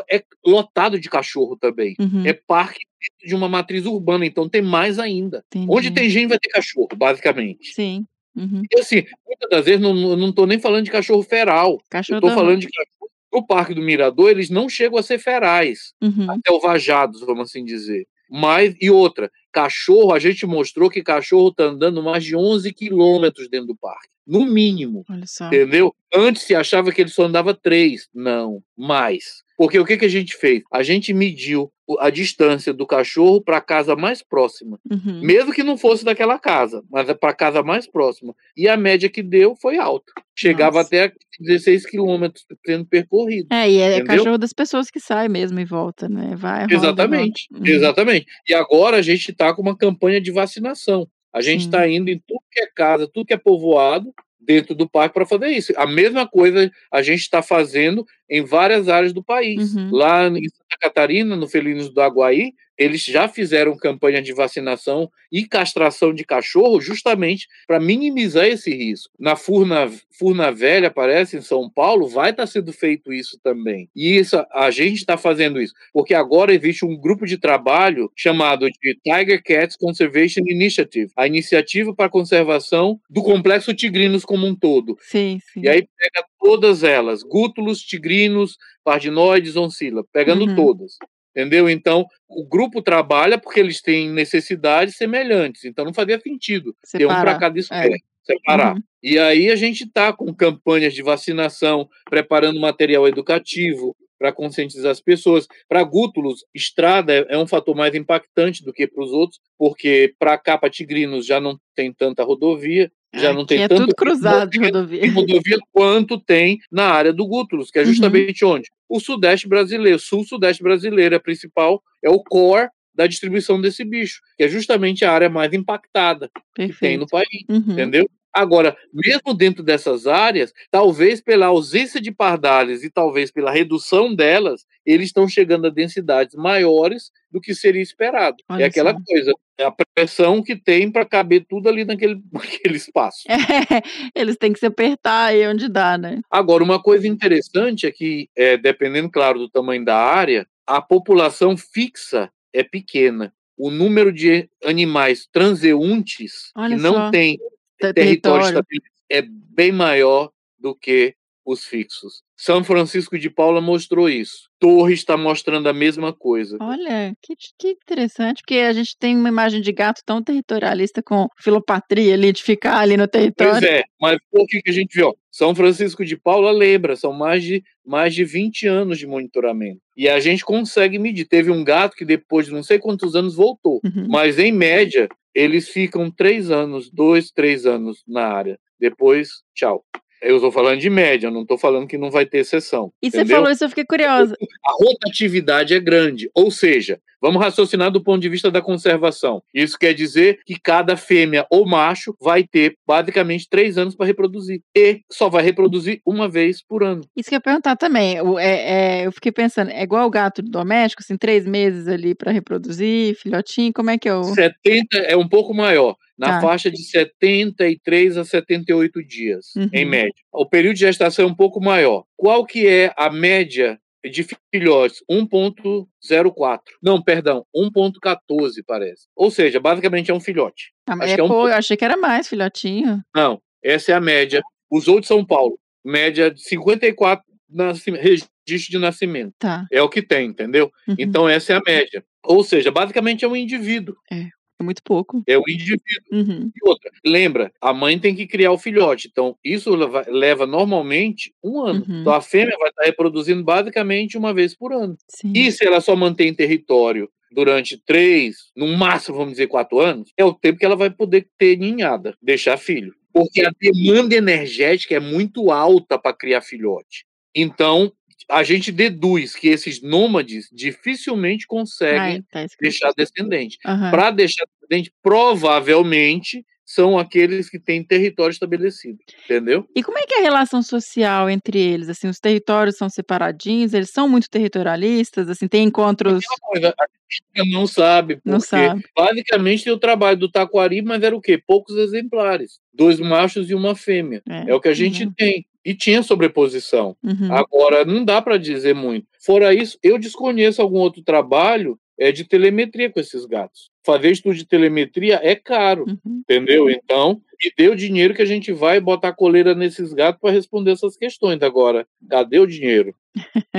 é lotado de cachorro também. Uhum, É parque de uma matriz urbana, então tem mais ainda. entendi. Onde tem gente vai ter cachorro, basicamente. Sim. Uhum. E assim, muitas das vezes não, não tô nem falando de cachorro feral. Cachorro Eu tô falando de cachorro. No Parque do Mirador, eles não chegam a ser ferais, Uhum. selvajados, vamos assim dizer. Mas, e outra, cachorro, a gente mostrou que cachorro tá andando mais de 11 quilômetros dentro do parque. No mínimo, Olha só. entendeu? Antes se achava que ele só andava 3. Não, mais. Porque o que, que a gente fez? A gente mediu a distância do cachorro para a casa mais próxima. Uhum. Mesmo que não fosse daquela casa, mas é para a casa mais próxima. E a média que deu foi alta. Chegava Nossa. até 16 quilômetros sendo percorrido. É, e é Entendeu? cachorro das pessoas que sai mesmo e volta, né? Vai, roda, Exatamente. Uhum. exatamente. E agora a gente está com uma campanha de vacinação. A gente está indo em tudo que é casa, tudo que é povoado dentro do parque para fazer isso. A mesma coisa a gente está fazendo em várias áreas do país. Uhum. Lá em Santa Catarina, no Felinos do Aguaí, eles já fizeram campanha de vacinação e castração de cachorro justamente para minimizar esse risco. Na Furna, Furna Velha, parece, em São Paulo, vai estar sendo feito isso também. E isso, a gente está fazendo isso, porque agora existe um grupo de trabalho chamado de Tiger Cats Conservation Initiative, a iniciativa para a conservação do complexo tigrinos como um todo. Sim, sim. E aí pega todas elas, gútulos, tigrinos, pardinoides, oncila, pegando Uhum. todas. Entendeu? Então, o grupo trabalha porque eles têm necessidades semelhantes. Então, não fazia sentido ter um para Separar. cada espécie, separar. Uhum. E aí a gente está com campanhas de vacinação, preparando material educativo para conscientizar as pessoas. Para gútulos, estrada é é um fator mais impactante do que para os outros, porque para cá, para tigrinos, já não tem tanta rodovia, já não tem é tanto tudo cruzado de movimento rodovia. em rodovia quanto tem na área do Gútulos, que é Uhum. justamente onde? O sudeste brasileiro, sul-sudeste brasileiro, é principal, é o core da distribuição desse bicho, que é justamente a área mais impactada que tem Perfeito. no país, Uhum. entendeu? Agora, mesmo dentro dessas áreas, talvez pela ausência de pardais e talvez pela redução delas, eles estão chegando a densidades maiores do que seria esperado. Olha é aquela só. coisa, é a pressão que tem para caber tudo ali naquele, naquele espaço. É, eles têm que se apertar aí onde dá, né? Agora, uma coisa interessante é que, é, dependendo, claro, do tamanho da área, a população fixa é pequena. O número de animais transeuntes Olha que não só. tem território Território. estabelecido é bem maior do que os fixos. São Francisco de Paula mostrou isso. Torres está mostrando a mesma coisa. Olha, que, que interessante, porque a gente tem uma imagem de gato tão territorialista com filopatria ali, de ficar ali no Pois território. é, mas por que, que a gente viu? São Francisco de Paula lembra, são mais de, mais de 20 anos de monitoramento. E a gente consegue medir. Teve um gato que depois de não sei quantos anos voltou. Uhum. Mas em média, eles ficam três anos, dois, três anos na área. Depois, tchau. Eu estou falando de média, não estou falando que não vai ter exceção. E você entendeu? falou isso, eu fiquei curiosa. a rotatividade é grande. Ou seja, vamos raciocinar do ponto de vista da conservação. Isso quer dizer que cada fêmea ou macho vai ter basicamente três anos para reproduzir. E só vai reproduzir uma vez por ano. Isso que eu ia perguntar também. o- é- é, eu fiquei pensando, é igual o gato doméstico, assim, três meses ali para reproduzir, filhotinho, como é que é o. 70 é um pouco maior, na Tá. faixa de 73 a 78 dias, em Uhum. média. O período de gestação é um pouco maior. Qual que é a média de filhotes? 1.04. Não, perdão, 1.14 parece. Ou seja, basicamente é um filhote. Ah, mas acho é, que é um pô, eu achei que era mais, filhotinho. Não, essa é a média. Usou de São Paulo, média de 54 nasci- registro de nascimento. Tá. É o que tem, entendeu? Uhum. Então essa é a média. Ou seja, basicamente é um indivíduo. É muito pouco. É um indivíduo. Uhum. E outra, lembra, a mãe tem que criar o filhote. Então, isso leva, leva normalmente um ano. Uhum. Então, a fêmea vai estar reproduzindo basicamente uma vez por ano. Sim. E se ela só mantém território durante três, no máximo, vamos dizer, quatro anos, é o tempo que ela vai poder ter ninhada, deixar filho. Porque a demanda energética é muito alta para criar filhote. Então, a gente deduz que esses nômades dificilmente conseguem tá deixar descendente. Aham. Para deixar descendente, provavelmente são aqueles que têm território estabelecido, entendeu? E como é que é a relação social entre eles? Assim, os territórios são separadinhos, eles são muito territorialistas, assim, tem encontros. Coisa, a gente não sabe, porque Não sabe. basicamente tem o trabalho do taquari, mas era o quê? Poucos exemplares. Dois machos e uma fêmea. É, o que a gente uhum. tem. E tinha sobreposição. Uhum. Agora, não dá para dizer muito. Fora isso, eu desconheço algum outro trabalho é, de telemetria com esses gatos. Fazer estudo de telemetria é caro, Uhum. entendeu? Então, e dê o dinheiro que a gente vai botar coleira nesses gatos para responder essas questões. Agora, cadê o dinheiro?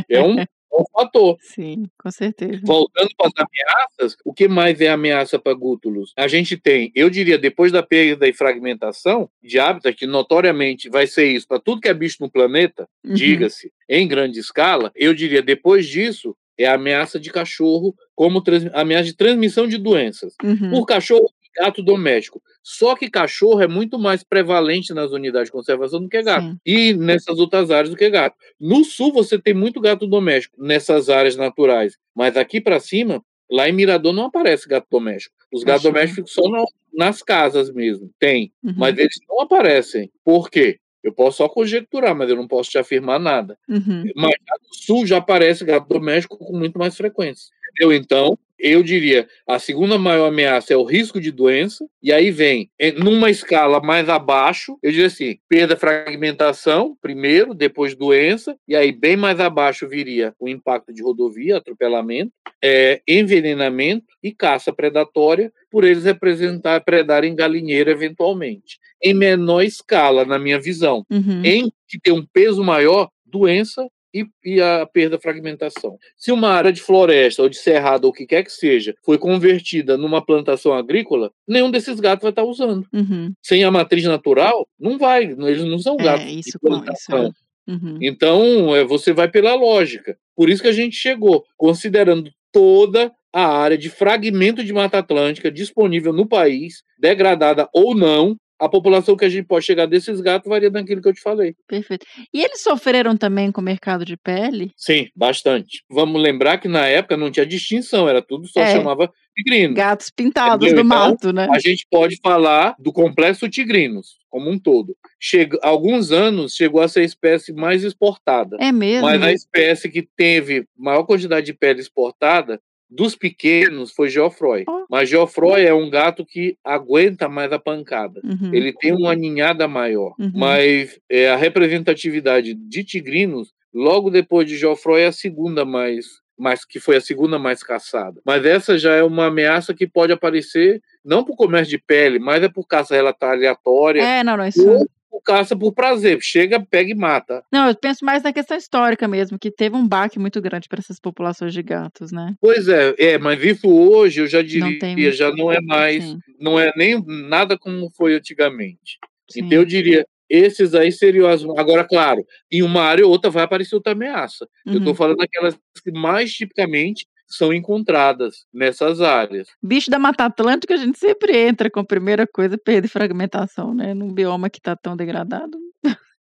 É um, um fator. Sim, com certeza. Voltando para as ameaças, o que mais é ameaça para gútulos? A gente tem, eu diria, depois da perda e fragmentação de hábitat, que notoriamente vai ser isso para tudo que é bicho no planeta, Uhum. diga-se, em grande escala, eu diria, depois disso, é a ameaça de cachorro como trans- ameaça de transmissão de doenças. Uhum. Por cachorro gato doméstico. Só que cachorro é muito mais prevalente nas unidades de conservação do que gato. Sim. E nessas outras áreas do que gato. No sul você tem muito gato doméstico nessas áreas naturais. Mas aqui para cima, lá em Mirador não aparece gato doméstico. Os gatos domésticos só no- nas casas mesmo. Tem. Uhum. Mas eles não aparecem. Por quê? Eu posso só conjecturar, mas eu não posso te afirmar nada. Uhum. Mas no sul já aparece gato doméstico com muito mais frequência. Entendeu? Então, eu diria, a segunda maior ameaça é o risco de doença, e aí vem, em- numa escala mais abaixo, eu diria assim, perda, fragmentação, primeiro, depois doença, e aí bem mais abaixo viria o impacto de rodovia, atropelamento, é, envenenamento e caça predatória, por eles representar, predarem galinheiro eventualmente. Em menor escala, na minha visão. Uhum. Em que tem um peso maior, doença e, e a perda fragmentação. Se uma área de floresta ou de cerrado ou o que quer que seja foi convertida numa plantação agrícola, nenhum desses gatos vai estar usando. Uhum. Sem a matriz natural, não vai, eles não são gatos É, isso de com isso. plantação. é. Uhum. Então, é, você vai pela lógica. Por isso que a gente chegou, considerando toda a área de fragmento de Mata Atlântica disponível no país, degradada ou não, a população que a gente pode chegar desses gatos varia daquilo que eu te falei. Perfeito. E eles sofreram também com o mercado de pele? Sim, bastante. Vamos lembrar que na época não tinha distinção, era tudo só É. chamava tigrino. Gatos pintados Entendeu? do Então, mato, né? A gente pode falar do complexo tigrinos como um todo. Chega, alguns anos chegou a ser a espécie mais exportada. É mesmo? Mas a espécie que teve maior quantidade de pele exportada dos pequenos foi Geoffroy. Mas Geoffroy é um gato que aguenta mais a pancada. Uhum. Ele tem uma ninhada maior. Uhum. Mas é, a representatividade de tigrinos, logo depois de Geoffroy, é a segunda mais, mais que foi a segunda mais caçada. Mas essa já é uma ameaça que pode aparecer não por comércio de pele, mas é por caça aleatória, É, não, não, isso. ou por caça por prazer. Chega, pega e mata. Não, eu penso mais na questão histórica mesmo, que teve um baque muito grande para essas populações de gatos, né? Pois é, é, mas isso hoje eu já diria, tem- já não é mais, Sim, não é nem nada como foi antigamente. sim. Então eu diria, esses aí seriam as. Agora, claro, em uma área ou outra vai aparecer outra ameaça. Eu Uhum. estou falando daquelas que mais tipicamente são encontradas nessas áreas. Bicho da Mata Atlântica, a gente sempre entra com a primeira coisa, perda e fragmentação, né? Num bioma que tá tão degradado,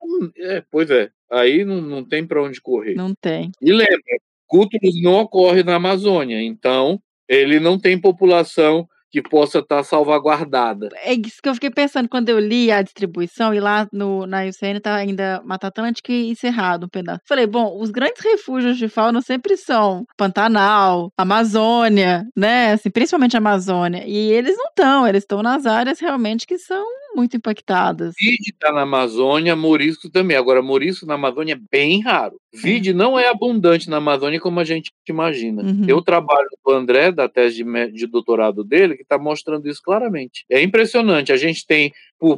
Hum, É, pois é, aí não, não tem para onde correr. não tem. E lembra, Cútulus não ocorre na Amazônia, então ele não tem população que possa estar salvaguardada. É isso que eu fiquei pensando quando eu li a distribuição e lá no, na IUCN tá ainda Mata Atlântica e Cerrado um pedaço. Falei, bom, os grandes refúgios de fauna sempre são Pantanal, Amazônia, né? Assim, principalmente a Amazônia. E eles não estão, eles estão nas áreas realmente que são muito impactadas. Vide está na Amazônia, morisco também. Agora, morisco na Amazônia é bem raro. Vide não é abundante na Amazônia como a gente imagina. Uhum. Eu trabalho com o André, da tese de, de doutorado dele, que está mostrando isso claramente. É impressionante. A gente tem,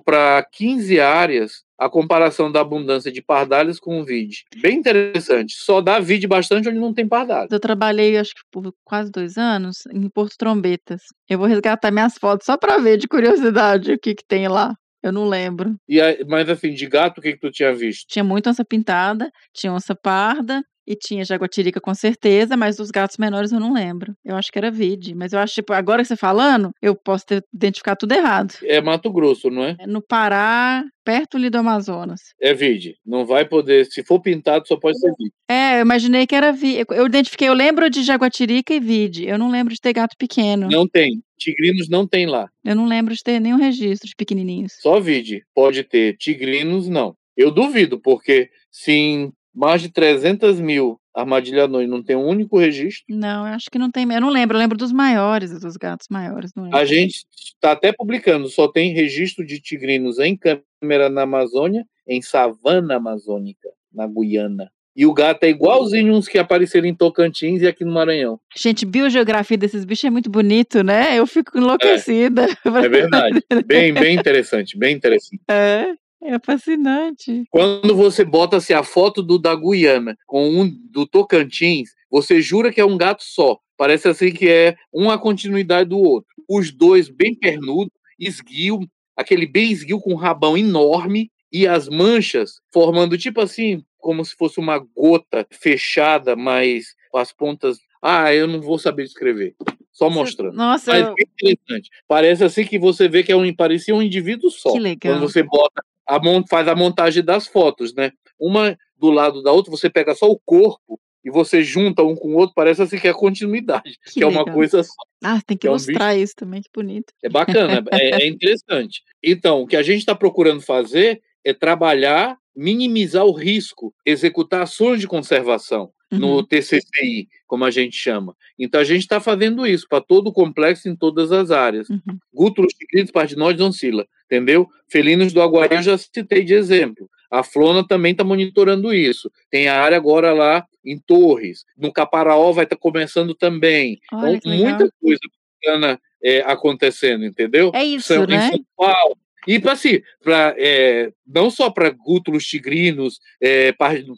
para 15 áreas, a comparação da abundância de pardalhos com o vide. Bem interessante. Só dá vide bastante onde não tem pardalho. Eu trabalhei, acho que por quase dois anos, em Porto Trombetas. Eu vou resgatar minhas fotos só para ver, de curiosidade, o que, que tem lá. Eu não lembro. E aí, mas assim, de gato, o que, que tu tinha visto? Tinha muito onça pintada, tinha onça parda e tinha jaguatirica com certeza, mas dos gatos menores eu não lembro. Eu acho que era vide, mas eu acho, tipo, agora você falando, eu posso ter identificado tudo errado. É Mato Grosso, não é? É no Pará, perto ali do Amazonas. É vide. Não vai poder. Se for pintado, só pode ser vide. É, eu imaginei que era vide. Eu identifiquei, eu lembro de jaguatirica e vide. Eu não lembro de ter gato pequeno. Não tem. Tigrinos não tem lá. Eu não lembro de ter nenhum registro de pequenininhos. Só vide. Pode ter. Tigrinos, não. Eu duvido, porque se em mais de 300 mil armadilha anões não tem um único registro, Não, acho que não tem. Eu não lembro, eu lembro dos maiores, dos gatos maiores. A gente está até publicando. Só tem registro de tigrinos em câmera na Amazônia, em savana amazônica, na Guiana. E o gato é igualzinho uns que apareceram em Tocantins e aqui no Maranhão. Gente, biogeografia desses bichos é muito bonito, né? Eu fico enlouquecida. É verdade. Bem, bem interessante, bem interessante. É, é fascinante. Quando você bota-se a foto do da Guiana com um do Tocantins, você jura que é um gato só. Parece assim que é uma continuidade do outro. Os dois bem pernudos, esguio, aquele bem esguio com um rabão enorme e as manchas formando tipo assim, como se fosse uma gota fechada, mas com as pontas. Ah, eu não vou saber descrever. Só mostrando. Nossa, Mas eu- bem interessante. Parece assim que você vê que é um, parecia um indivíduo só. que legal. Quando você bota a faz a montagem das fotos, né? Uma do lado da outra, você pega só o corpo e você junta um com o outro, parece assim que é a continuidade, que, Que é uma coisa só. Ah, tem que é um ilustrar isso também, que bonito. É bacana, é, é interessante. Então, o que a gente está procurando fazer é trabalhar, minimizar o risco, executar ações de conservação no Uhum. TCCI, como a gente chama. Então a gente está fazendo isso para todo o complexo em todas as áreas. Uhum. Gútulos, tigrinos, pardinóides, oncila, entendeu? Felinos do Aguari eu já citei de exemplo. A Flona também está monitorando isso. Tem a área agora lá em Torres. No Caparaó vai estar começando também. Olha então, muita coisa bacana é, acontecendo, entendeu? É isso, São, né? Em São Paulo. E para assim, pra, é, não só para gútulos tigrinos, é,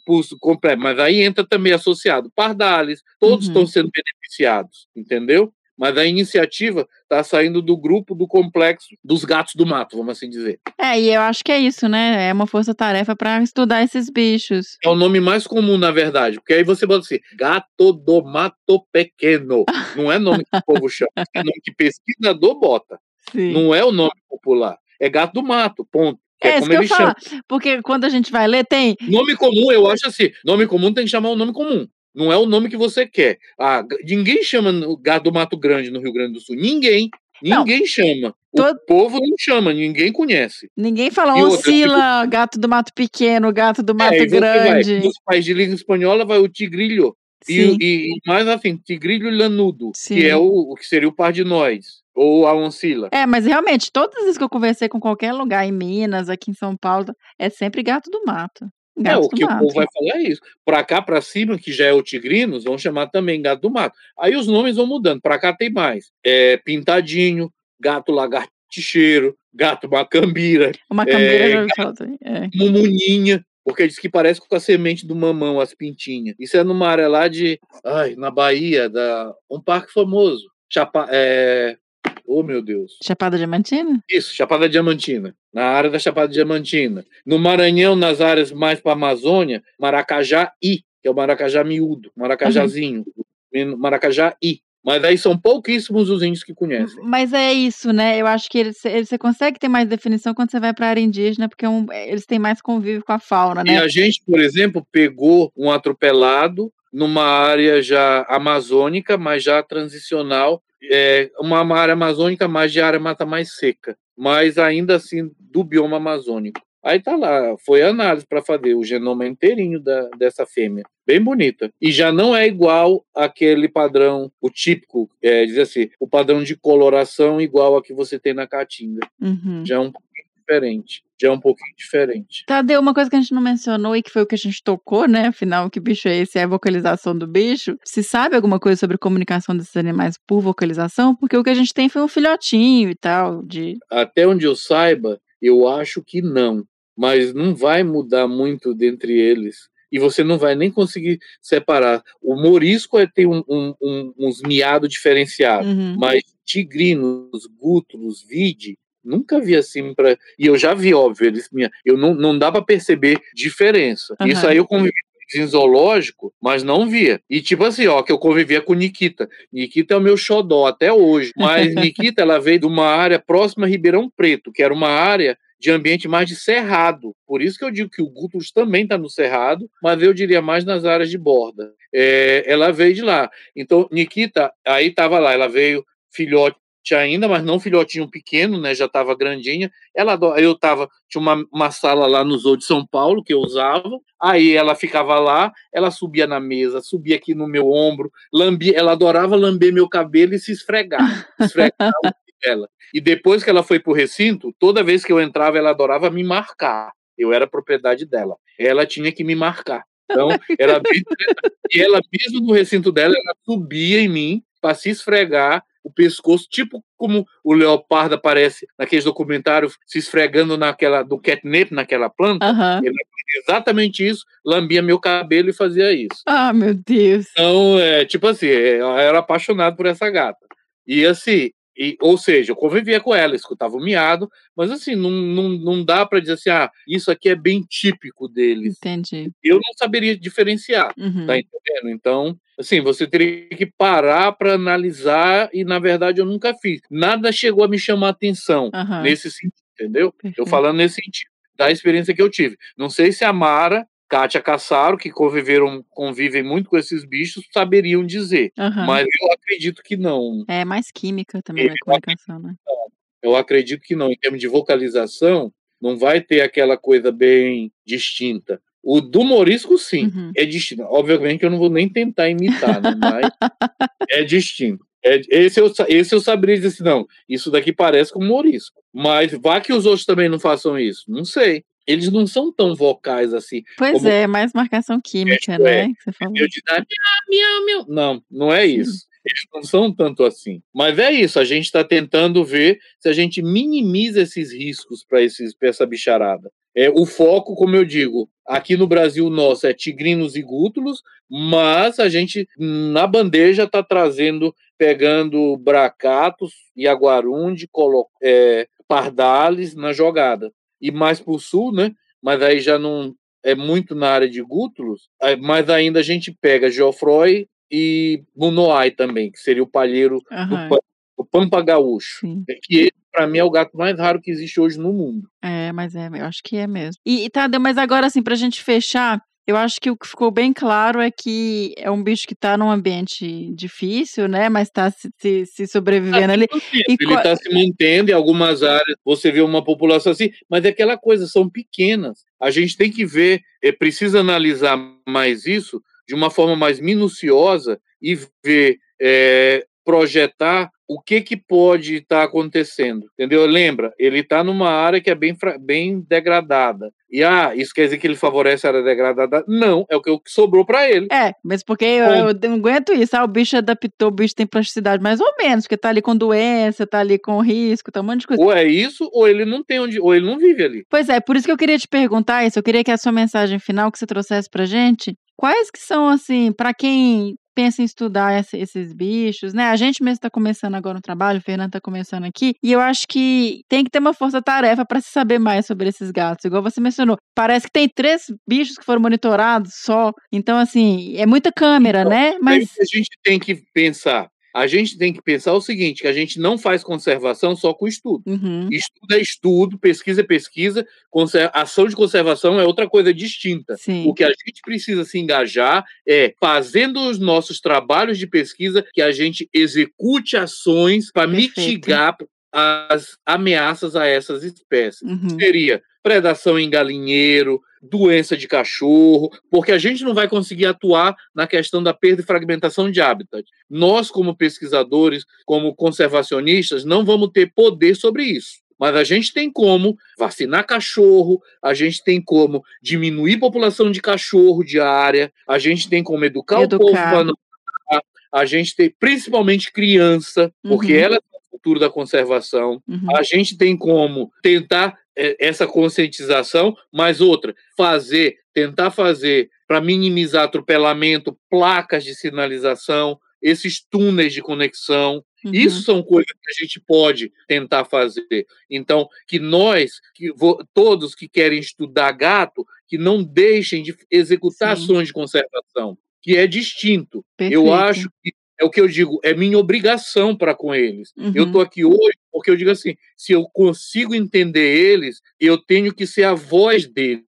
pulso completo, mas aí entra também associado pardales, todos Uhum. estão sendo beneficiados, entendeu? Mas a iniciativa está saindo do grupo do complexo dos gatos do mato, vamos assim dizer. É, e eu acho que é isso, né? É uma força-tarefa para estudar esses bichos. É o nome mais comum, na verdade, porque aí você bota assim, gato do mato pequeno. Não é nome que o povo chama, é nome que pesquisador bota. Sim. Não é o nome popular. É gato do mato, ponto. Que é é isso como que eu chama. falar. Porque quando a gente vai ler, tem. Nome comum, eu acho assim, nome comum tem que chamar o nome comum. Não é o nome que você quer. Ah, ninguém chama gato do Mato Grande no Rio Grande do Sul. Ninguém. Não. Ninguém chama. Todo- O povo não chama, ninguém conhece. Ninguém fala E outra, oscila, gato do mato pequeno, gato do mato É, e você vai, grande. nos países de língua espanhola vai o tigrilho. E, e, mais assim, tigrilho lanudo, Sim. que é o, o que seria o pardinoides, ou a oncila. É, mas realmente, todas as vezes que eu conversei com qualquer lugar, em Minas, aqui em São Paulo, é sempre gato do mato. É, Gato o do que o mato. povo vai falar é isso. Pra cá, pra cima, que já é o tigrinos, vão chamar também gato do mato. Aí os nomes vão mudando. Pra cá tem mais. É, pintadinho, gato lagartixeiro, gato macambira, Uma cambeira é. É. mumuninha, porque diz que parece com a semente do mamão, as pintinhas. Isso é numa área lá de. Ai, na Bahia, da, um parque famoso. Chapa, é, oh, meu Deus. Chapada Diamantina? Isso, Chapada Diamantina. Na área da Chapada Diamantina. No Maranhão, nas áreas mais para a Amazônia, Maracajá I, que é o Maracajá miúdo, Maracajazinho. Maracajá I. Mas aí são pouquíssimos os índios que conhecem. Mas é isso, né? Eu acho que eles, você consegue ter mais definição quando você vai para a área indígena, porque é um- eles têm mais convívio com a fauna, E né? a gente, por exemplo, pegou um atropelado numa área já amazônica, mas já transicional, é, uma área amazônica, mas de área mata mais seca, mas ainda assim do bioma amazônico. Aí tá lá, foi a análise para fazer o genoma inteirinho da, dessa fêmea, bem bonita. E já não é igual aquele padrão, o típico, é, dizer assim, o padrão de coloração igual a que você tem na caatinga. Uhum. Já é um pouquinho diferente. Já é um pouquinho diferente. Tadeu, uma coisa que a gente não mencionou e que foi o que a gente tocou, né? Afinal, que bicho é esse? É a vocalização do bicho. Se sabe alguma coisa sobre comunicação desses animais por vocalização? Porque o que a gente tem foi um filhotinho e tal, de. até onde eu saiba, eu acho que não. Mas não vai mudar muito dentre eles. E você não vai nem conseguir separar. O morisco é, tem um, um- um- uns miados diferenciados. Uhum. Mas tigrinos, gútulos, vide, nunca vi assim para. E eu já vi, óbvio, eles minha, eu não, não dá para perceber diferença. Aham. Isso aí eu convivi em zoológico, mas não via. E tipo assim, ó, que eu convivia com Nikita. Nikita é o meu xodó até hoje. Mas Nikita, ela veio de uma área próxima a Ribeirão Preto, que era uma área de ambiente mais de cerrado. Por isso que eu digo que o Gutus também está no cerrado, mas eu diria mais nas áreas de borda. É, ela veio de lá. Então, Nikita, aí estava lá, ela veio filhote ainda, mas não filhotinho pequeno, né? Já estava grandinha. Ela, eu tava, tinha uma, uma sala lá no Zoo de São Paulo que eu usava. Aí ela ficava lá, ela subia na mesa, subia aqui no meu ombro, lambia, ela adorava lamber meu cabelo e se esfregar, dela. E depois que ela foi pro recinto, toda vez que eu entrava, ela adorava me marcar. Eu era propriedade dela. Ela tinha que me marcar. Então, era bem e ela mesmo no recinto dela, ela subia em mim para se esfregar o pescoço, tipo como o leopardo aparece naqueles documentários se esfregando naquela do catnip naquela planta. Aham. Exatamente isso, lambia meu cabelo e fazia isso. Ah, meu Deus. Então, é, tipo assim, é, eu era apaixonado por essa gata. E assim, e, ou seja, eu convivia com ela, escutava o miado, mas assim, não, não, não dá para dizer assim, ah, isso aqui é bem típico deles. Entendi. Eu não saberia diferenciar, Uhum. tá entendendo? Então, assim, você teria que parar para analisar e, na verdade, eu nunca fiz. Nada chegou a me chamar atenção Aham. nesse sentido, entendeu? Perfeito. Eu falando nesse sentido, da experiência que eu tive. Não sei se a Mara, Kátia Cassaro, que conviveram, convivem muito com esses bichos, saberiam dizer. Aham. Mas eu acredito que não. É mais química também na Eu comunicação, né? Eu acredito que não. Em termos de vocalização, não vai ter aquela coisa bem distinta. O do morisco, sim, Uhum. é distinto. Obviamente que eu não vou nem tentar imitar, né? mas é distinto. É, esse, eu, esse eu saberia dizer assim, não, isso daqui parece com morisco. Mas vá que os outros também não façam isso. Não sei. Eles não são tão vocais assim. Pois Como- é, mais marcação química, É, né? Que você falou. Eu dar miau, miau, miau. Não, não é isso. Eles não são tanto assim. Mas é isso, a gente está tentando ver se a gente minimiza esses riscos para essa bicharada. É, o foco, como eu digo, aqui no Brasil nosso é tigrinos e gútulos, mas a gente na bandeja está trazendo, pegando bracatos, iaguarundi, colo- é, pardales na jogada. E mais para o sul, né? Mas aí já não é muito na área de gútulos, aí- mas ainda a gente pega Geoffroy e Munoai também, que seria o palheiro do, pa- do Pampa Gaúcho. sim. Que para mim é o gato mais raro que existe hoje no mundo. É, mas é, eu acho que é mesmo. E, e Tadeu, mas agora assim, pra gente fechar, eu acho que o que ficou bem claro é que é um bicho que tá num ambiente difícil, né? Mas tá se, se, se sobrevivendo ali. E Ele está se mantendo em algumas áreas, você vê uma população assim, mas é aquela coisa, são pequenas. A gente tem que ver, é, precisa analisar mais isso de uma forma mais minuciosa e ver, é, projetar o que, que pode estar acontecendo, entendeu? Lembra, ele está numa área que é bem, bem degradada. E, ah, isso quer dizer que ele favorece a área degradada? Não, é o que sobrou para ele. É, mas porque eu, eu não aguento isso. Ah, o bicho adaptou, o bicho tem plasticidade, mais ou menos, porque tá ali com doença, tá ali com risco, tá um monte de coisa. Ou é isso, ou ele não tem onde, ou ele não vive ali. Pois é, por isso que eu queria te perguntar isso. Eu queria que a sua mensagem final que você trouxesse pra gente, quais que são, assim, pra quem pensa em estudar esse- esses bichos, né? A gente mesmo está começando agora no trabalho, o Fernando está começando aqui, e eu acho que tem que ter uma força-tarefa para se saber mais sobre esses gatos. Igual você mencionou, parece que tem três bichos que foram monitorados só. Então, assim, é muita câmera, né? Aí Mas. a gente tem que pensar. A gente tem que pensar o seguinte: que a gente não faz conservação só com estudo. Uhum, Estudo é estudo, pesquisa é pesquisa, ação de conservação é outra coisa distinta. sim. O que a gente precisa se engajar é fazendo os nossos trabalhos de pesquisa que a gente execute ações para mitigar as ameaças a essas espécies. Uhum. Seria predação em galinheiro, doença de cachorro, porque a gente não vai conseguir atuar na questão da perda e fragmentação de habitat. Nós, como pesquisadores, como conservacionistas, não vamos ter poder sobre isso. Mas a gente tem como vacinar cachorro, a gente tem como diminuir a população de cachorro de área, a gente tem como educar, Educar. o povo para não a gente tem principalmente criança, porque Uhum. ela é o futuro da conservação. Uhum. A gente tem como tentar essa conscientização, mas outra, fazer, tentar fazer para minimizar atropelamento, placas de sinalização, esses túneis de conexão. Uhum. Isso são coisas que a gente pode tentar fazer. Então, que nós, que todos que querem estudar gato, que não deixem de executar Sim. ações de conservação, que é distinto. Perfeito. Eu acho que é o que eu digo, é minha obrigação para com eles. Eu Uhum. estou aqui hoje porque eu digo assim: se eu consigo entender eles, eu tenho que ser a voz deles.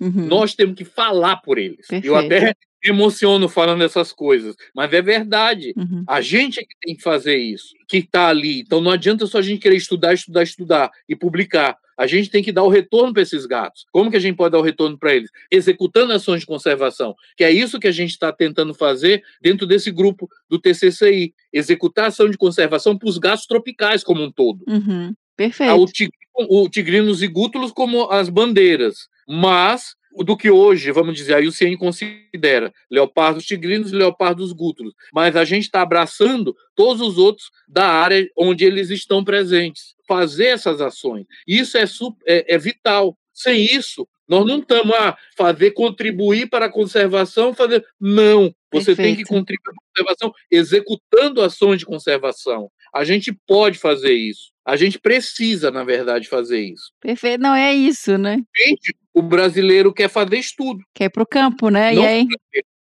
Uhum. Nós temos que falar por eles. Eu Perfeito. até me emociono falando essas coisas, mas é verdade. Uhum. A gente é que tem que fazer isso, que está ali. Então não adianta só a gente querer estudar, estudar, estudar e publicar. A gente tem que dar o retorno para esses gatos. Como que a gente pode dar o retorno para eles? Executando ações de conservação, que é isso que a gente está tentando fazer dentro desse grupo do TCCI. Executar ação de conservação para os gatos tropicais como um todo. Uhum. Ah, Perfeito. o, tig- o tigrinos e gútulos como as bandeiras. Mas do que hoje, vamos dizer, a IUCN considera leopardos tigrinos e leopardos gútulos. Mas a gente está abraçando todos os outros da área onde eles estão presentes. Fazer essas ações. Isso é, é- é vital. Sem isso, nós não estamos a fazer contribuir para a conservação, fazer. Não. Você tem que Perfeito. contribuir para a conservação executando ações de conservação. A gente pode fazer isso. A gente precisa, na verdade, fazer isso. Perfeito. Não, é isso, né? Gente, o brasileiro quer fazer estudo. Quer ir pro campo, né? Não e aí.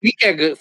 Quem quer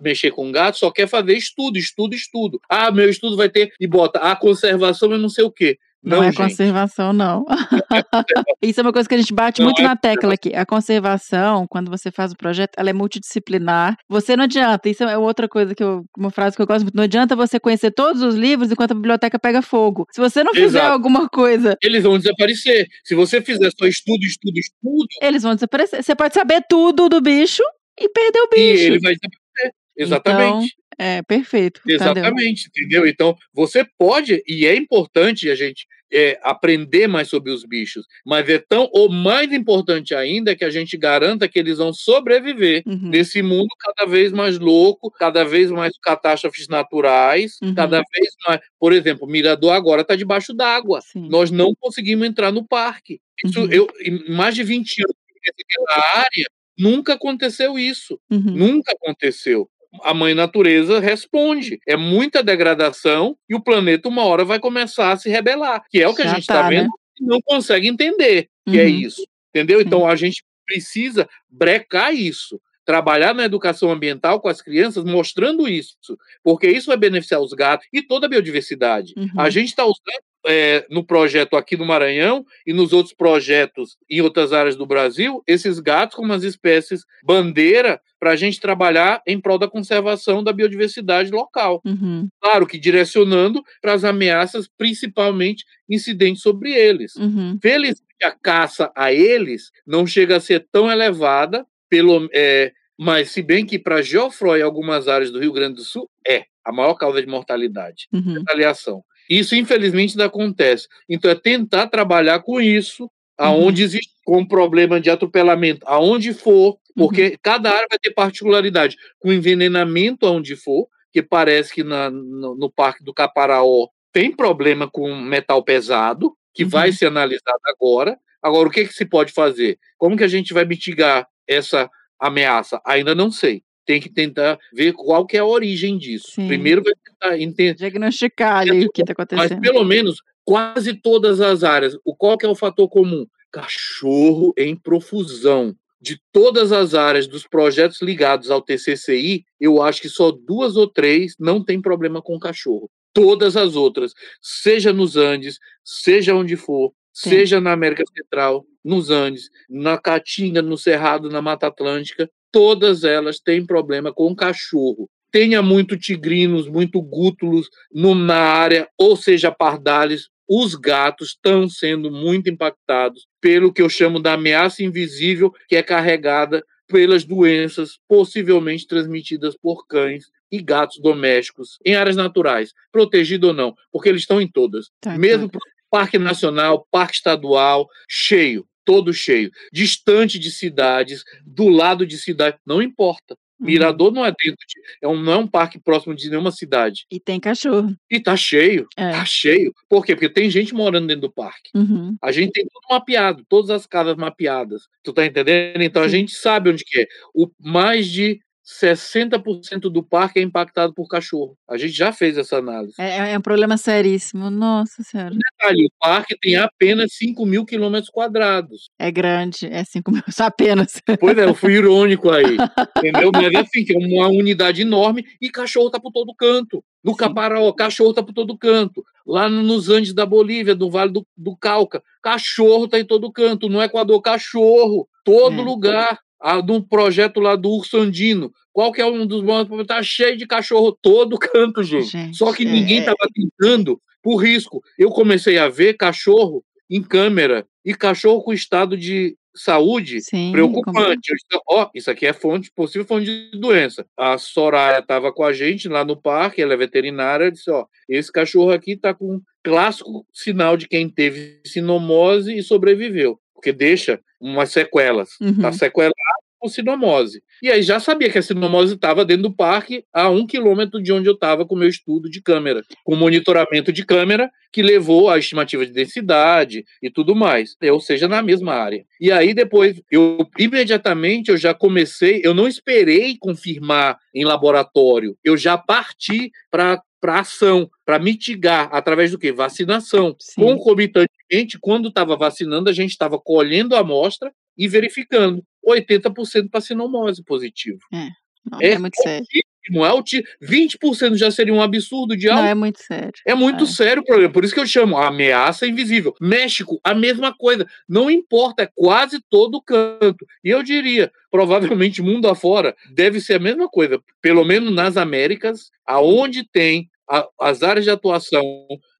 mexer com gato só quer fazer estudo, estudo, estudo. Ah, meu estudo vai ter. E bota a conservação e não sei o quê. Não, Não, é gente. conservação, não. Isso é uma coisa que a gente bate Não muito é na tecla aqui. A conservação, quando você faz o projeto, ela é multidisciplinar. Você não adianta, isso é outra coisa que eu, uma frase que eu gosto muito, não adianta você conhecer todos os livros enquanto a biblioteca pega fogo. Se você não fizer Exato. alguma coisa, Eles vão desaparecer. Se você fizer só estudo, estudo, estudo, eles vão desaparecer. Você pode saber tudo do bicho e perder o e bicho. ele vai desaparecer. Exatamente. É, perfeito. Exatamente, entendeu? Então, você pode, e é importante a gente é, aprender mais sobre os bichos, mas é tão, ou mais importante ainda, que a gente garanta que eles vão sobreviver Uhum. nesse mundo cada vez mais louco, cada vez mais catástrofes naturais, Uhum. cada vez mais. Por exemplo, Mirador agora está debaixo d'água. Nós não conseguimos entrar no parque. Isso, Uhum. eu, mais de 20 anos naquela área, nunca aconteceu isso. Uhum. Nunca aconteceu. A mãe natureza responde. É muita degradação e o planeta uma hora vai começar a se rebelar, que é o que Já a gente está tá, né? vendo e não consegue entender que é Uhum. isso. Entendeu? Então a gente precisa brecar isso. Trabalhar na educação ambiental com as crianças, mostrando isso, porque isso vai beneficiar os gatos e toda a biodiversidade. Uhum. A gente está usando é, no projeto aqui no Maranhão e nos outros projetos em outras áreas do Brasil, esses gatos como as espécies bandeira para a gente trabalhar em prol da conservação da biodiversidade local. Uhum. Claro que direcionando para as ameaças, principalmente incidentes sobre eles. Uhum. Felizmente, a caça a eles não chega a ser tão elevada, pelo, é, mas se bem que para Geoffroy algumas áreas do Rio Grande do Sul é a maior causa de mortalidade Uhum. retaliação. Isso, infelizmente, não acontece. Então, é tentar trabalhar com isso, aonde existe com problema de atropelamento, aonde for, porque cada área vai ter particularidade. Com envenenamento, aonde for, que parece que na- no, no Parque do Caparaó tem problema com metal pesado, que Uhum. vai ser analisado agora. Agora, o que, que se pode fazer? Como que a gente vai mitigar essa ameaça? Ainda não sei. Tem que tentar ver qual que é a origem disso. Sim. Primeiro vai tentar entender Diagnosticar ali o que está mas acontecendo. pelo menos quase todas as áreas. O qual que é o fator comum? Cachorro em profusão. De todas as áreas dos projetos ligados ao TCCI, eu acho que só duas ou três não tem problema com cachorro. Todas as outras, seja nos Andes, seja onde for, Sim. seja na América Central, nos Andes, na Caatinga, no Cerrado, na Mata Atlântica, todas elas têm problema com cachorro. Tenha muito tigrinos, muito gútulos na área, ou seja, pardales, os gatos estão sendo muito impactados pelo que eu chamo da ameaça invisível, que é carregada pelas doenças possivelmente transmitidas por cães e gatos domésticos em áreas naturais, protegido ou não, porque eles estão em todas. Tá, Mesmo pro parque nacional, parque estadual, cheio, todo cheio, distante de cidades, do lado de cidade, não importa. Uhum. Mirador não é dentro de, é um, não é um parque próximo de nenhuma cidade. E tem cachorro. E tá cheio, É. tá cheio. Por quê? Porque tem gente morando dentro do parque. Uhum. A gente tem tudo mapeado, todas as casas mapeadas. Tu tá entendendo? Então a Sim. gente sabe onde que é. O mais de 60% do parque é impactado por cachorro. A gente já fez essa análise. É, é um problema seríssimo. Nossa senhora. Detalhe, o parque tem apenas 5 mil quilômetros quadrados. É grande. É 5 mil. Só apenas. Pois é, eu fui irônico aí. Entendeu? Mas assim, que é uma unidade enorme e cachorro tá por todo canto. No. Caparaó, cachorro tá por todo canto. Lá nos Andes da Bolívia, no Vale do, do Cauca, cachorro tá em todo canto. No Equador, cachorro. Todo É. lugar. Ah, num projeto lá do Urso Andino. Qual que é um dos bons? Tá cheio de cachorro todo canto, gente. Gente, Só que é- ninguém é- estava tentando por risco. Eu comecei a ver cachorro em câmera e cachorro com estado de saúde Sim. preocupante. Ó, isso aqui é fonte, possível fonte de doença. A Soraya estava com a gente lá no parque, ela é veterinária, disse, ó, esse cachorro aqui está com um clássico sinal de quem teve sinomose e sobreviveu, porque deixa umas sequelas. Uhum. Tá sequelado com sinomose. E aí já sabia que a sinomose estava dentro do parque, a um quilômetro de onde eu estava com o meu estudo de câmera, com monitoramento de câmera, que levou à estimativa de densidade e tudo mais, ou seja, na mesma área. E aí depois, eu imediatamente eu já comecei, eu não esperei confirmar em laboratório, eu já parti para para ação, para mitigar através do que? Vacinação. Sim. Concomitantemente, quando estava vacinando, a gente estava colhendo a amostra e verificando 80% para sinomose positivo. Não, É é muito sério. não é o ti- 20% já seria um absurdo de Não, alto. é muito sério. É muito É. sério o problema. Por isso que eu chamo ameaça invisível. México, a mesma coisa. Não importa, é quase todo canto. E eu diria, provavelmente mundo afora, deve ser a mesma coisa. Pelo menos nas Américas, aonde tem a- as áreas de atuação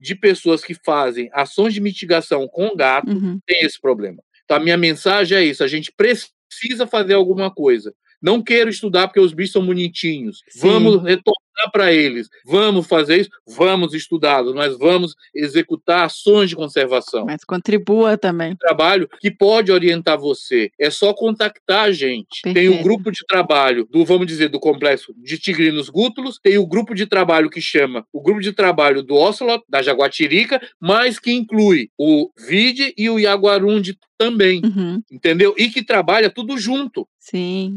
de pessoas que fazem ações de mitigação com gato, Uhum. tem esse problema. Então, a minha mensagem é isso: a gente precisa fazer alguma coisa. Não quero estudar porque os bichos são bonitinhos. Sim. Vamos retornar para eles. Vamos fazer isso? Vamos estudá-los, mas vamos executar ações de conservação. Mas contribua também. Trabalho que pode orientar você. É só contactar a gente. Tem Perfeito. o grupo de trabalho do, vamos dizer, do complexo de tigrinos gútulos, tem o grupo de trabalho que chama o grupo de trabalho do Ocelot, da Jaguatirica, mas que inclui o Vide e o Jaguarundi também, Uhum. entendeu? E que trabalha tudo junto Sim.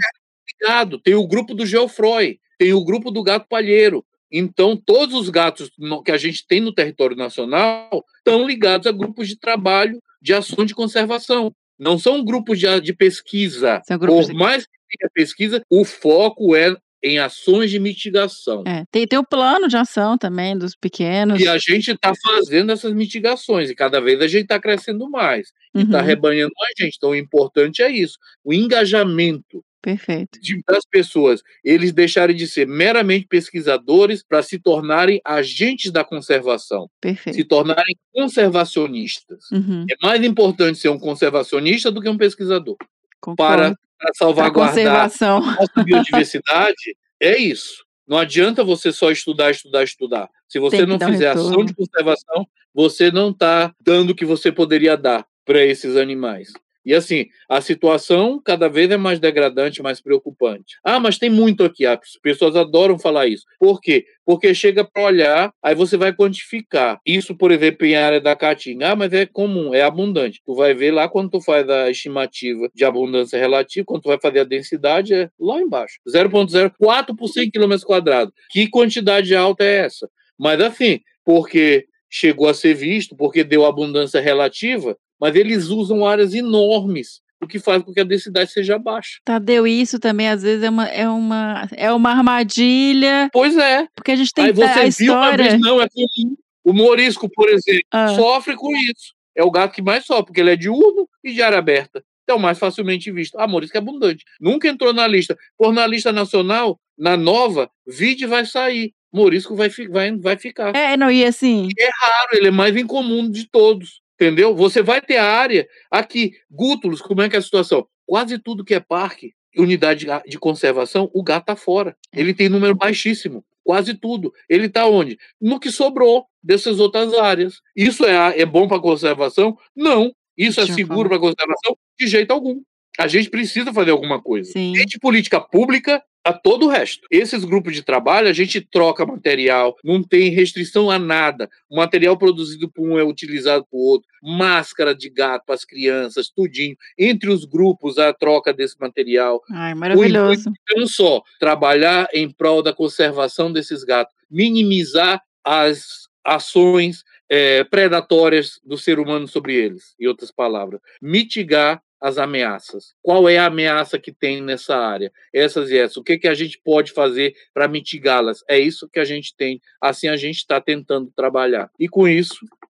ligado. Tem o grupo do Geofroy, tem o grupo do gato palheiro. Então, todos os gatos que a gente tem no território nacional estão ligados a grupos de trabalho de ação de conservação. Não são grupos de, de pesquisa. Por de- mais que tenha pesquisa, o foco é em ações de mitigação. É, tem, tem o plano de ação também dos pequenos. E a gente está fazendo essas mitigações, e cada vez a gente está crescendo mais, e está Uhum, rebanhando mais gente. Então, o importante é isso: o engajamento Perfeito. de- das pessoas, eles deixarem de ser meramente pesquisadores para se tornarem agentes da conservação, se Perfeito. tornarem conservacionistas. Uhum, É mais importante ser um conservacionista do que um pesquisador. concordo. Para, para salvaguardar conservação. a nossa biodiversidade, é isso. Não adianta você só estudar, estudar, estudar. Se você não fizer ação retorno. de conservação, você não está dando o que você poderia dar para esses animais. E assim, a situação cada vez é mais degradante, mais preocupante. Ah, mas tem muito aqui. As pessoas adoram falar isso. Por quê? Porque chega para olhar, aí você vai quantificar. Isso, por exemplo, em área da caatinga. Ah, mas é comum, é abundante. Tu vai ver lá quando tu faz a estimativa de abundância relativa, quando tu vai fazer a densidade, é lá embaixo. 0,04 por 100 km quadrados. Que quantidade alta é essa? Mas assim, porque chegou a ser visto, porque deu abundância relativa, mas eles usam áreas enormes, o que faz com que a densidade seja baixa. Tadeu, isso também às vezes é uma, é uma, é uma armadilha, Pois é. porque a gente tem Aí a você viu uma história. vez, não, é comum. O morisco, por exemplo, Ah. sofre com isso. É o gato que mais sofre, porque ele é diurno e de área aberta. Então, mais facilmente visto. Ah, morisco é abundante. Nunca entrou na lista. Por na lista nacional, na nova, vide vai sair. Morisco vai, vai, vai ficar. É, não, e assim, Claro, ele é mais incomum de todos. Entendeu? Você vai ter a área aqui. Gútulos, como é que é a situação? Quase tudo que é parque, unidade de- conservação, o gato está fora. Ele tem número baixíssimo. Quase tudo. Ele está onde? No que sobrou dessas outras áreas. Isso é, é bom para conservação? Não. Isso é Deixa seguro para conservação? De jeito algum. A gente precisa fazer alguma coisa. sim. de política pública a todo o resto. Esses grupos de trabalho, a gente troca material, não tem restrição a nada. O material produzido por um é utilizado por outro. Máscara de gato para as crianças, tudinho. Entre os grupos, a troca desse material. Ai, maravilhoso. Não só trabalhar em prol da conservação desses gatos, minimizar as ações eh, predatórias do ser humano sobre eles, em outras palavras. Mitigar as ameaças. Qual é a ameaça que tem nessa área? Essas e essas. O que, que a gente pode fazer para mitigá-las? É isso que a gente tem. Assim a gente está tentando trabalhar. E com isso,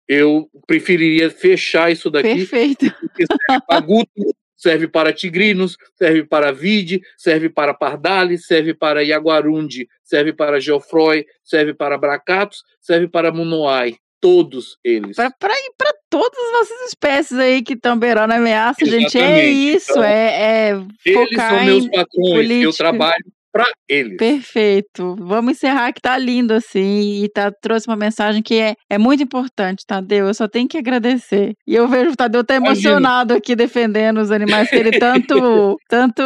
eu preferiria fechar isso daqui Perfeito. porque serve serve para tigrinos, serve para vide, serve para pardali, serve para iaguarundi, serve para geofroy, serve para bracatos, serve para munoai. Todos eles. Para para todas as nossas espécies aí que estão beirando ameaça, gente, é Exatamente. isso, Então, é, é Eles focar são meus patrões, eu política. trabalho para eles. Perfeito. Vamos encerrar que tá lindo assim e tá trouxe uma mensagem que é, é muito importante, Tadeu. Eu só tenho que agradecer. E eu vejo o Tadeu tá Imagina. emocionado aqui defendendo os animais que ele tanto tanto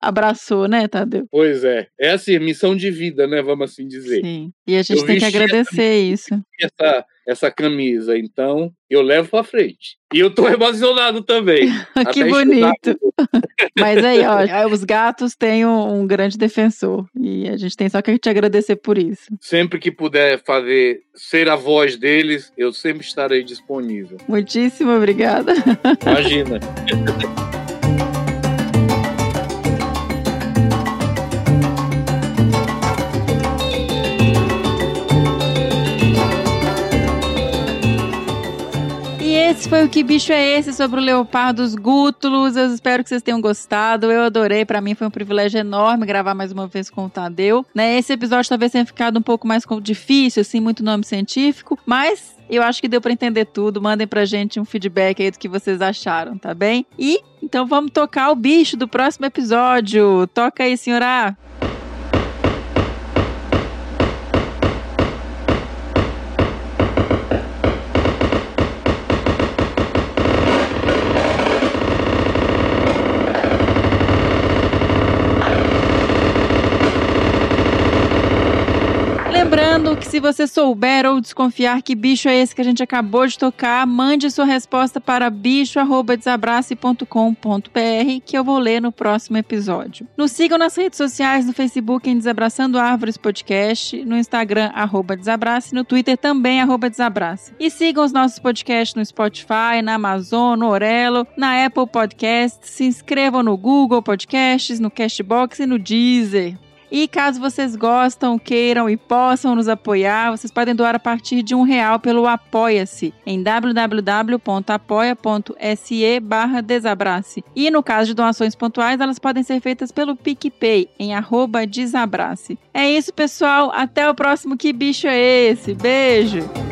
abraçou, né, Tadeu? Pois é, é assim, missão de vida, né? Vamos assim dizer. Sim. E a gente Eu tem que agradecer isso. Essa, essa camisa, então eu levo para frente. E eu tô emocionado também. que bonito. Mas aí, ó, os gatos têm um, um grande defensor e a gente tem só que te agradecer por isso. Sempre que puder fazer ser a voz deles, eu sempre estarei disponível. Muitíssimo obrigada. Imagina. Foi o Que Bicho é Esse sobre o Leopardos Gútulos. Eu espero que vocês tenham gostado. Eu adorei. Para mim foi um privilégio enorme gravar mais uma vez com o Tadeu. Né, esse episódio talvez tenha ficado um pouco mais difícil, assim, muito nome científico, mas eu acho que deu para entender tudo. Mandem pra gente um feedback aí do que vocês acharam, tá bem? E então vamos tocar o bicho do próximo episódio. Toca aí, senhora. Que se você souber ou desconfiar que bicho é esse que a gente acabou de tocar, mande sua resposta para bicho@desabrace.com.br que eu vou ler no próximo episódio. Nos sigam nas redes sociais, no Facebook em Desabraçando Árvores Podcast, no Instagram arroba Desabrace, no Twitter também arroba Desabrace. E sigam os nossos podcasts no Spotify, na Amazon, no Orelo, na Apple Podcasts, se inscrevam no Google Podcasts, no Castbox e no Deezer. E caso vocês gostam, queiram e possam nos apoiar, vocês podem doar a partir de um real pelo Apoia-se em www.apoia.se barra Desabrace. E no caso de doações pontuais, elas podem ser feitas pelo PicPay em arroba Desabrace. É isso, pessoal. Até o próximo Que Bicho é Esse? Beijo!